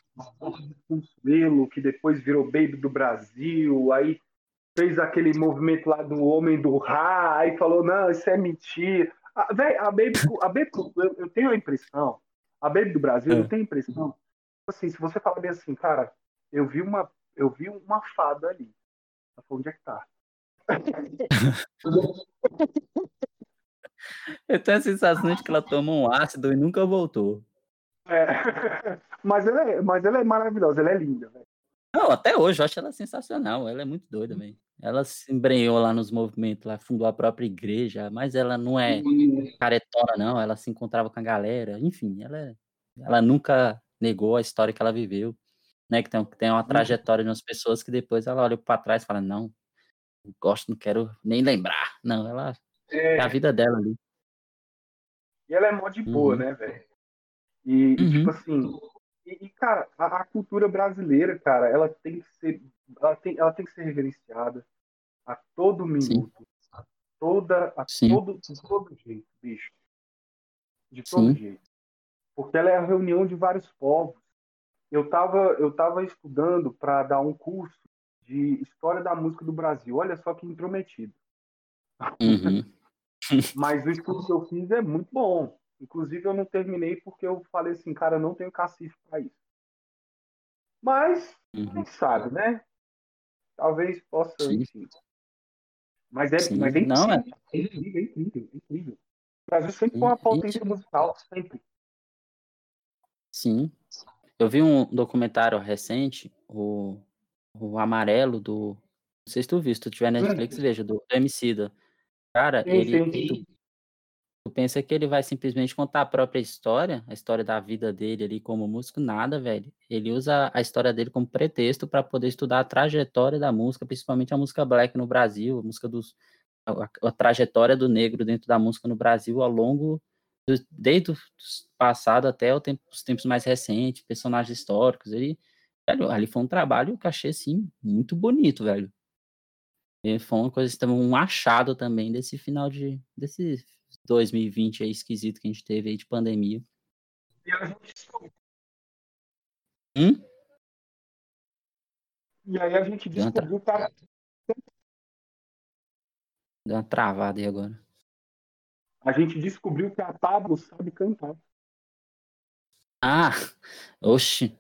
Consuelo, que depois virou Baby do Brasil, aí fez aquele movimento lá do Homem do Ra, aí falou, não, isso é mentira. A, véi, a Baby, a Baby eu, eu, tenho a impressão, a Baby do Brasil, é. eu tenho a impressão, assim, se você falar bem assim, cara, eu vi uma, eu vi uma fada ali. Ela falou, onde é que tá? <laughs> eu tenho a sensação de que ela tomou um ácido e nunca voltou. É. <laughs> Mas, ela é, mas ela é maravilhosa, ela é linda, velho. Não, até hoje eu acho ela sensacional. Ela é muito doida, velho. Ela se embrenhou lá nos movimentos, lá fundou a própria igreja, mas ela não é caretona, não. Ela se encontrava com a galera. Enfim, ela, é, ela nunca negou a história que ela viveu, né? Que tem, que tem uma trajetória de umas pessoas que depois ela olha para trás e fala: Não, não gosto, não quero nem lembrar. Não, ela é, é a vida dela ali. E ela é mó de boa, uhum. né, velho? E, tipo uhum. tipo assim, e, e cara, a, a, cultura brasileira, cara, ela tem que ser, ela tem, ela tem que ser reverenciada a todo minuto, Sim. a toda, a Sim. todo, de todo jeito, bicho, de todo Sim. jeito, porque ela é a reunião de vários povos. Eu tava, eu tava estudando para dar um curso de história da música do Brasil. Olha só que intrometido. Uhum. <laughs> Mas o estudo que eu fiz é muito bom. Inclusive, eu não terminei porque eu falei assim, cara, eu não tenho cacife para isso. Mas, uhum. quem sabe, né? Talvez possa, Sim. enfim. Mas é, mas é, não, é... é incrível, é incrível, é incrível. O Brasil sempre foi uma potência musical, sempre. Sim. Eu vi um documentário recente, o, o Amarelo, do. Não sei se tu viu, se tu tiver Netflix, hum. veja, do, do Emicida. Cara, ele. Tu, Tu pensa que ele vai simplesmente contar a própria história, a história da vida dele ali como músico? Nada, velho. Ele usa a história dele como pretexto para poder estudar a trajetória da música, principalmente a música black no Brasil, a música dos a, a trajetória do negro dentro da música no Brasil ao longo do, desde o passado até o tempo, os tempos mais recentes, personagens históricos. Ele, velho, ali foi um trabalho que eu achei assim muito bonito, velho. E foi uma coisa, um achado também desse final de desse 2020 aí esquisito que a gente teve aí de pandemia. E a gente Hum? E aí a gente descobriu tra... Deu uma travada aí agora. A gente descobriu que a Pablo sabe cantar. Ah! Oxi!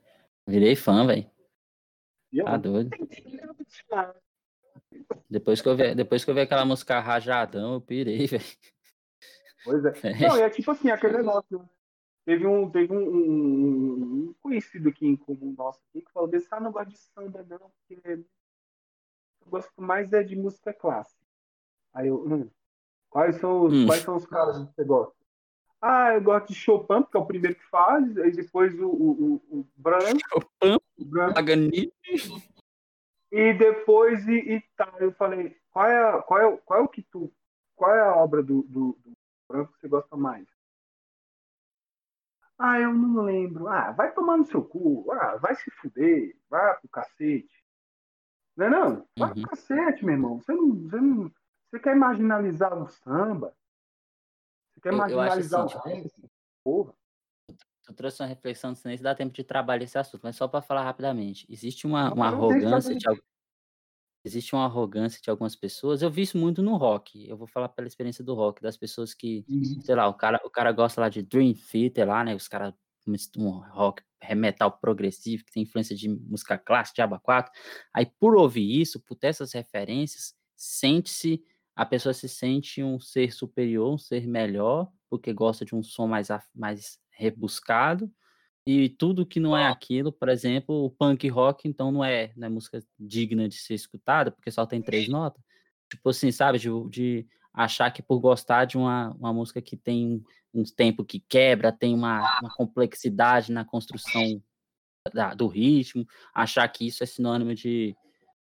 Virei fã, velho. Tá doido. Depois que, eu vi, depois que eu vi aquela música Rajadão, eu pirei, velho. Pois é. é. <laughs> Não, é tipo assim, aquele negócio. Teve um, teve um, um, um conhecido aqui em comum nosso aqui que falou desse, ah, não gosto de samba, não, porque eu gosto mais é de música clássica. Aí eu, hum, quais, são os, hum. quais são os caras que você gosta? Ah, eu gosto de Chopin, porque é o primeiro que faz, aí depois o, o, o, o Branco. Chopin, o branco. Paganini. E depois, e, e tá, eu falei, qual é, qual é, qual é o que tu, qual é a obra do, do, do branco você gosta mais? Ah, eu não lembro. Ah, vai tomar no seu cu. Ah, vai se fuder. Vai pro cacete. Não é não? Vai uhum. pro cacete, meu irmão. Você não, você não. Você quer marginalizar o samba? Você quer eu, marginalizar eu assim, o rap? Porra. Tu trouxe uma reflexão, senão dá tempo de trabalhar esse assunto, mas só para falar rapidamente. Existe uma, uma arrogância de, Existe uma arrogância de algumas pessoas. Eu vi isso muito no rock. Eu vou falar pela experiência do rock, das pessoas que, uhum. sei lá, o cara, o cara gosta lá de Dream Theater lá, né? Os caras um rock metal progressivo que tem influência de música clássica, de aba 4. Aí por ouvir isso, por ter essas referências, sente-se a pessoa se sente um ser superior, um ser melhor, porque gosta de um som mais mais rebuscado. E tudo que não é aquilo, por exemplo, o punk rock, então não é, não é música digna de ser escutada, porque só tem três notas. Tipo assim, sabe, de, de achar que por gostar de uma, uma música que tem um tempo que quebra, tem uma, uma complexidade na construção da, do ritmo, achar que isso é sinônimo de,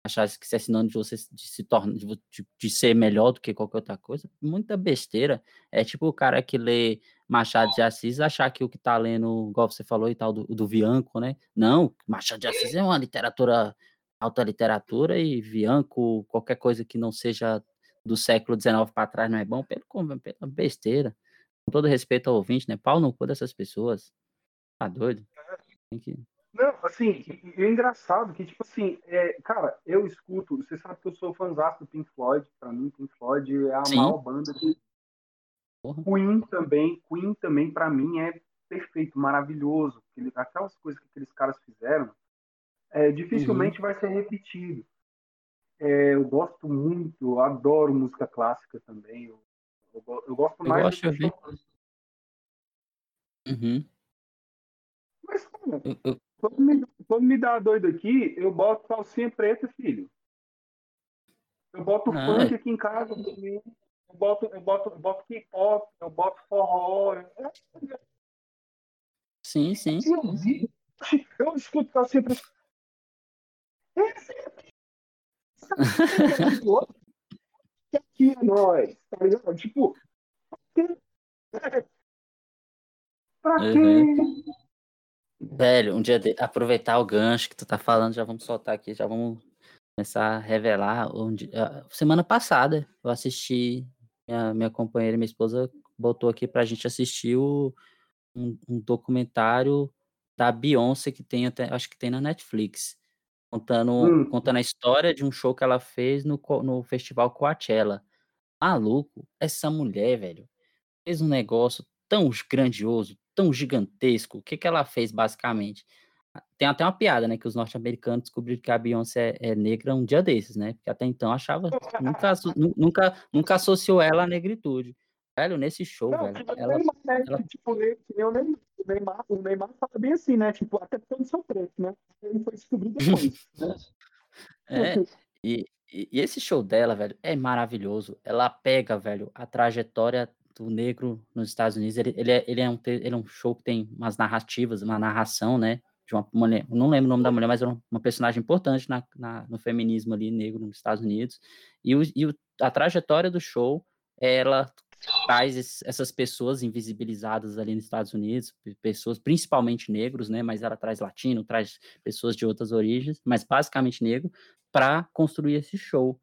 achar que isso é sinônimo de você de se tornar, de, de, de, ser melhor do que qualquer outra coisa, muita besteira. É tipo o cara que lê Machado de Assis achar que o que tá lendo, igual você falou e tal, do, do Vianco, né? Não, Machado de Assis é uma literatura, alta literatura, e Vianco, qualquer coisa que não seja do século XIX para trás não é bom, pelo, pela besteira. Com todo respeito ao ouvinte, né? Pau no cu dessas pessoas. Tá doido? Tem que... Não, assim, é engraçado que, tipo assim, é, cara, eu escuto, você sabe que eu sou fãzão do Pink Floyd, pra mim, Pink Floyd é a Sim. maior banda que. Porra. Queen também, Queen também para mim é perfeito, maravilhoso. Aquelas coisas que aqueles caras fizeram, é, dificilmente uhum. vai ser repetido. É, eu gosto muito, eu adoro música clássica também. Eu, eu, eu gosto eu mais gosto do que Uhum. Mas, cara, eu, quando, me, quando me dá doido aqui, eu boto calcinha preta, filho. Eu boto funk é... aqui em casa, eu boto, eu boto, eu boto K-pop, eu boto forró. Sim, sim. Eu, eu escuto calcinha preta. aqui é nós, tá ligado? Tipo, pra quê? Uhum. Velho, um dia de... aproveitar o gancho que tu tá falando, já vamos soltar aqui, já vamos começar a revelar. Onde... Semana passada eu assisti, minha, minha companheira e minha esposa botou aqui pra gente assistir o, um, um documentário da Beyoncé que tem até, acho que tem na Netflix, contando, hum. contando a história de um show que ela fez no, no festival Coachella. Maluco, essa mulher, velho, fez um negócio tão grandioso, tão gigantesco. O que, que ela fez, basicamente? Tem até uma piada, né? Que os norte-americanos descobriram que a Beyoncé é, é, negra um dia desses, né? Porque até então achava, nunca, <laughs> nunca, nunca associou ela à negritude. Velho, nesse show, não, velho. Tipo, ela, Neymar, né? ela... Tipo, o Neymar, o Neymar, o Neymar fala bem assim, né? Tipo, até porque eu sou preto, né? Ele foi descobrir depois, né? <laughs> É, e, e esse show dela, velho, é maravilhoso. Ela pega, velho, a trajetória do negro nos Estados Unidos. Ele, ele, é, ele, é um, ele é um show que tem umas narrativas, uma narração, né? De uma mulher, não lembro o nome da mulher, mas era uma personagem importante na, na, no feminismo ali negro nos Estados Unidos. E, o, e o, a trajetória do show, ela traz essas pessoas invisibilizadas ali nos Estados Unidos, pessoas principalmente negros, né? Mas ela traz latino, traz pessoas de outras origens, mas basicamente negro, para construir esse show.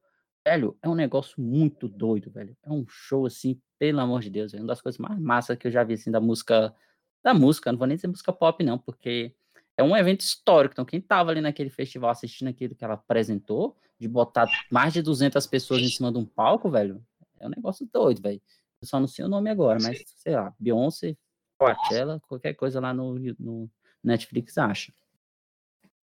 Velho, é um negócio muito doido, velho. É um show assim, pelo amor de Deus, é uma das coisas mais massas que eu já vi assim da música, da música, não vou nem dizer música pop não, porque é um evento histórico. Então, quem tava ali naquele festival assistindo aquilo que ela apresentou, de botar mais de 200 pessoas em cima de um palco, velho, é um negócio doido, velho. Eu só não sei o nome agora, mas sei lá, Beyoncé, Coachella, qualquer coisa lá no, no Netflix acha.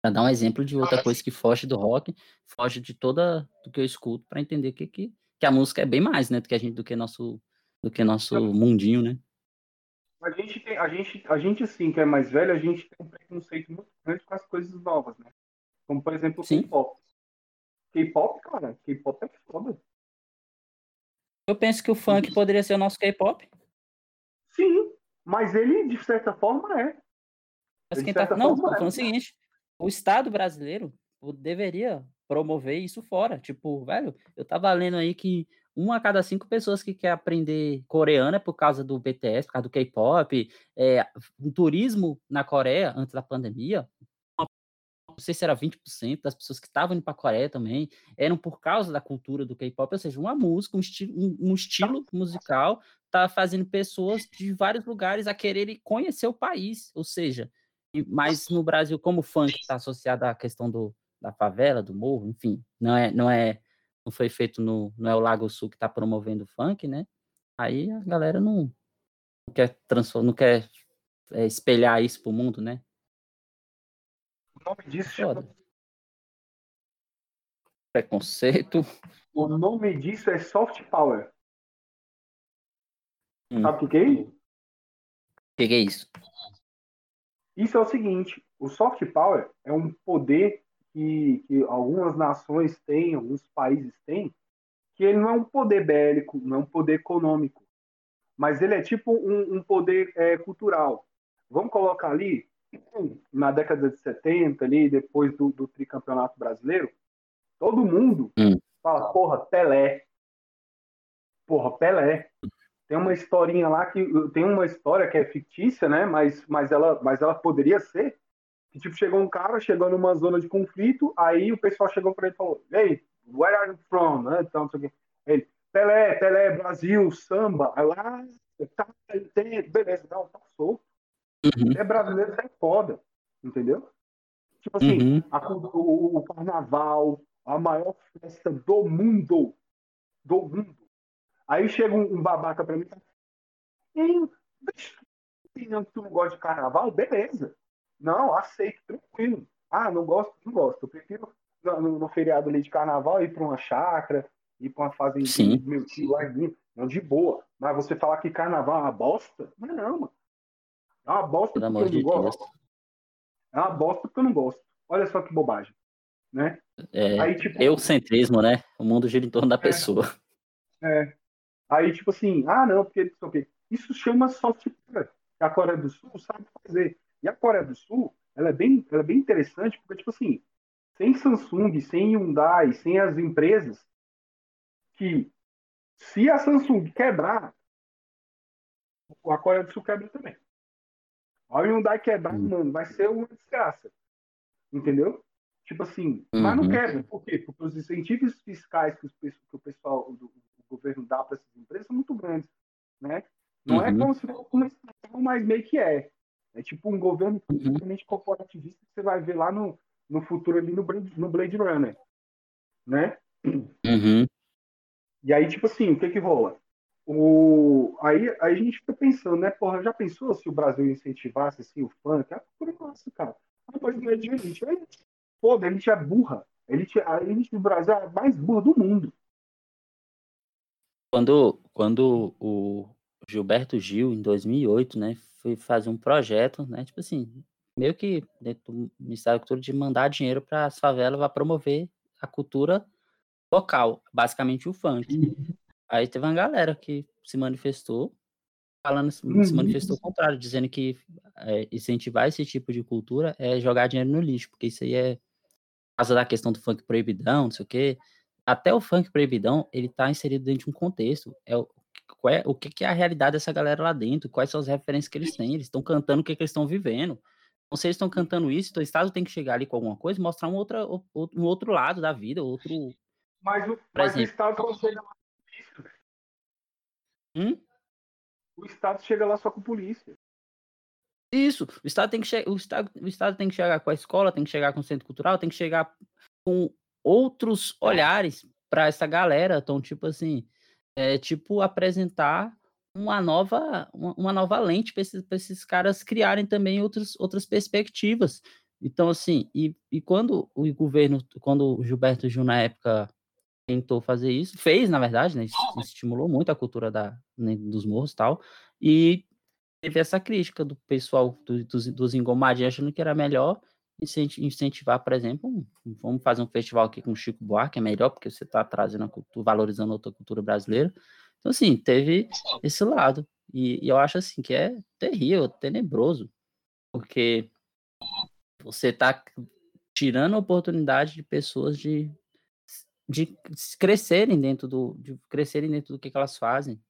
Pra dar um exemplo de outra coisa que foge do rock, foge de toda do que eu escuto para entender que, que, que a música é bem mais, né, do que a gente do que nosso do que nosso mundinho, né? A gente tem, a gente, a gente assim, que é mais velho, a gente tem um preconceito muito grande com as coisas novas, né? Como por exemplo, o K-pop. K-pop, cara, K-pop é foda. Eu penso que o funk poderia ser o nosso K-pop. Sim, mas ele, de certa forma, é. Mas quem tá... Não, tô falando é. o seguinte: o Estado brasileiro deveria promover isso fora. Tipo, velho, eu tava lendo aí que uma a cada cinco pessoas que quer aprender coreano é por causa do BTS, por causa do K-pop. É, um turismo na Coreia antes da pandemia não sei se era 20% das pessoas que estavam indo para a Coreia também, eram por causa da cultura do K-pop, ou seja, uma música, um, esti um, um estilo musical tá fazendo pessoas de vários lugares a quererem conhecer o país, ou seja, mas no Brasil, como o funk está associado à questão do, da favela, do morro, enfim, não é, não é, não foi feito no, não é o Lago Sul que está promovendo o funk, né? Aí a galera não, não quer transformar, não quer é, espelhar isso para o mundo, né? nome disso chama... Preconceito. O nome disso é soft power. Hum. Sabe o que é isso? O que é isso? Isso é o seguinte: o soft power é um poder que, que algumas nações têm, alguns países têm, que ele não é um poder bélico, não é um poder econômico, mas ele é tipo um, um poder é, cultural. Vamos colocar ali na década de 70, ali, depois do, do tricampeonato brasileiro, todo mundo hum. fala, porra, Pelé. Porra, Pelé. Tem uma historinha lá que tem uma história que é fictícia, né? Mas, mas, ela, mas ela poderia ser. Que, tipo, chegou um cara, chegou numa zona de conflito, aí o pessoal chegou para ele e falou: Ei, where are you from? Né? Então, não sei o quê. Ele, Pelé, Pelé, Brasil, samba. Aí lá, ah, tá, beleza, não, tá solto. Uhum. É brasileiro, é foda. Entendeu? Tipo assim, uhum. a, o, o, carnaval, a maior festa do mundo. Do mundo. Aí chega um, um babaca pra mim Hum, opinião que tu não gosta de carnaval, beleza. Não, aceito, tranquilo. Ah, não gosto, não gosto. Eu prefiro no, no feriado ali de carnaval ir para uma chácara, ir para uma fazendinha do meu tio lá em não, de boa. Mas você falar que carnaval é uma bosta? Não, não, mano. É uma bosta Pelo porque eu não gosto. É uma bosta porque eu não gosto. Olha só que bobagem. Né? É, Aí, tipo, eucentrismo, né? O mundo gira em torno da é, pessoa. É. Aí, tipo assim, ah, não, porque isso chama soft power. A Coreia do Sul sabe fazer. E a Coreia do Sul, ela é bem, ela é bem interessante, porque, tipo assim, sem Samsung, sem Hyundai, sem as empresas que, se a Samsung quebrar, a Coreia do Sul quebra também. A Hyundai quebrar, uhum. mano, vai ser uma desgraça. Entendeu? Tipo assim, uhum. mas não uhum. quebra. Por quê? Porque os incentivos fiscais que, que o pessoal do governo dá para essas empresas são muito grandes. Né? Não é uhum. é como se fosse uma estação, mas meio que é. É tipo um governo completamente uhum. corporativista que você vai ver lá no, no futuro ali no, no Blade Runner. Né? Uhum. E aí, tipo assim, o que que rola? O... Aí, aí a gente fica pensando, né? Porra, já pensou se o Brasil incentivasse assim, o funk? É cultura nossa, cara. Não é de elite. É, pô, a elite é burra. A elite, a elite do Brasil é a mais burra do mundo. Quando, quando o Gilberto Gil, em 2008, né, foi fazer um projeto, né, tipo assim, meio que dentro do Ministério da Cultura de mandar dinheiro para as favelas para promover a cultura local, basicamente o funk. Uhum. Aí teve uma galera que se manifestou, falando, uhum. se manifestou ao contrário, dizendo que é, incentivar esse tipo de cultura é jogar dinheiro no lixo, porque isso aí é por causa da questão do funk proibidão, não sei o quê. Até o funk proibidão, ele tá inserido dentro de um contexto. É o, é, o que, que é a realidade dessa galera lá dentro, quais são as referências que eles têm, eles estão cantando o que, que eles estão vivendo. Então, se eles estão cantando isso, então o Estado tem que chegar ali com alguma coisa e mostrar um, outra, um outro lado da vida, outro, mas o, mas o Estado só chega lá com polícia, hum? O Estado chega lá só com polícia. Isso, o Estado tem que chegar, o Estado, o Estado tem que chegar com a escola, tem que chegar com o centro cultural, tem que chegar com outros olhares para essa galera. Então, tipo assim, é tipo apresentar uma nova, uma, uma nova lente para esses, esses caras criarem também outros, outras perspectivas. Então, assim, e, e quando o governo, quando o Gilberto Gil, na época, tentou fazer isso, fez, na verdade, né? Estimulou muito a cultura da, né, dos morros e tal. E teve essa crítica do pessoal do, dos, dos engomadinhos achando que era melhor incentivar, por exemplo, vamos fazer um festival aqui com o Chico Buarque, é melhor, porque você está trazendo a cultura, valorizando outra cultura brasileira. Então, assim, teve esse lado. E, e eu acho, assim, que é terrível, tenebroso, porque você está tirando a oportunidade de pessoas de de crescerem dentro do de crescerem dentro do que, que elas fazem.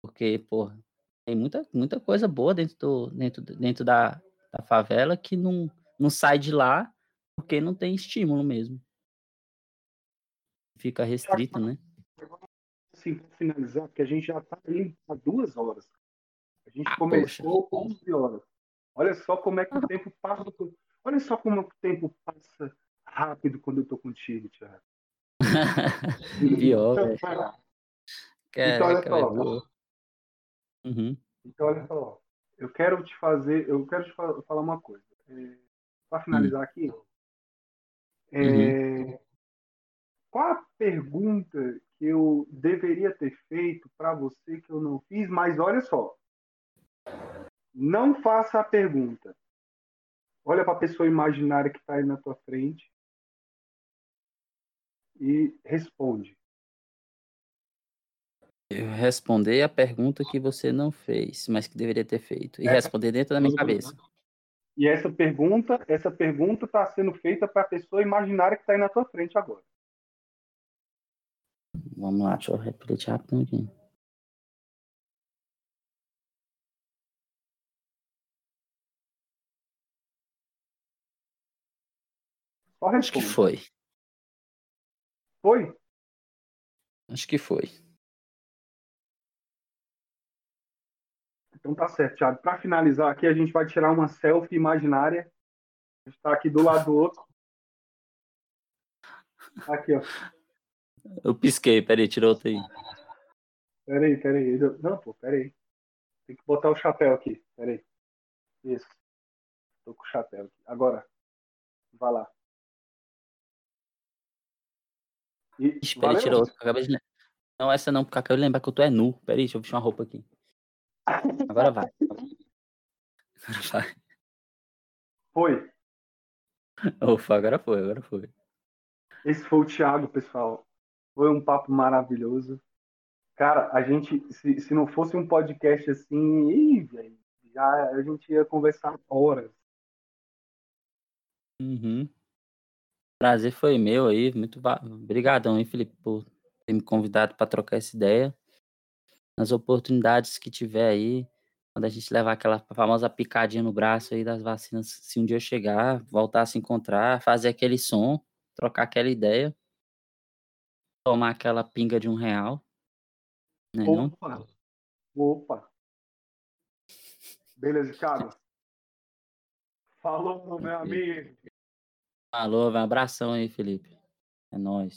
Porque, porra, tem muita, muita coisa boa dentro, do, dentro, dentro da, da favela que não, não sai de lá porque não tem estímulo mesmo. Fica restrito, né? Assim, para finalizar, porque a gente já está aí há duas horas. A gente ah, começou poxa. 11 horas. Olha só como é que o tempo passa. Olha só como o tempo passa rápido quando eu tô contigo, Thiago. <laughs> Pior, velho. Então, olha só. Uhum. Então, olha só. Eu quero te fazer, eu quero te falar uma coisa. É, Para finalizar aqui, é, uhum. qual a pergunta que eu deveria ter feito para você que eu não fiz? Mas olha só, não faça a pergunta. Olha para a pessoa imaginária que está aí na tua frente e responde. Eu responder a pergunta que você não fez, mas que deveria ter feito. E responder dentro da minha cabeça. E essa pergunta, essa pergunta está sendo feita para a pessoa imaginária que está aí na tua frente agora. Vamos lá, deixa eu repetir rapidinho aqui. Acho que foi. Foi? Acho que foi. Então tá certo, Thiago. Para finalizar aqui, a gente vai tirar uma selfie imaginária. A gente tá aqui do lado do outro. Aqui, ó. Eu pisquei, peraí, tirou outro aí. Peraí, peraí. Não, pô, peraí. Tem que botar o chapéu aqui. Peraí. Isso. Tô com o chapéu aqui. Agora. Vá lá. E, valeu? tirou outra. Acabei de... Não, essa não, porque acabei de lembrar que eu tô é nu. Peraí, deixa eu vestir uma roupa aqui. Agora vai. Agora vai. Foi. Ufa, agora foi, agora foi. Esse foi o Thiago, pessoal. Foi um papo maravilhoso. Cara, a gente, se, se não fosse um podcast assim, ih, velho, já a gente ia conversar horas. Uhum. Prazer foi meu aí, muito va- obrigadão aí, Felipe, por ter me convidado para trocar essa ideia. Nas oportunidades que tiver aí, quando a gente levar aquela famosa picadinha no braço aí das vacinas, se um dia chegar, voltar a se encontrar, fazer aquele som, trocar aquela ideia, tomar aquela pinga de um real, né não? Opa! Opa! Beleza, Thiago? Falou, meu amigo. Falou, um abração aí, Felipe. É nóis.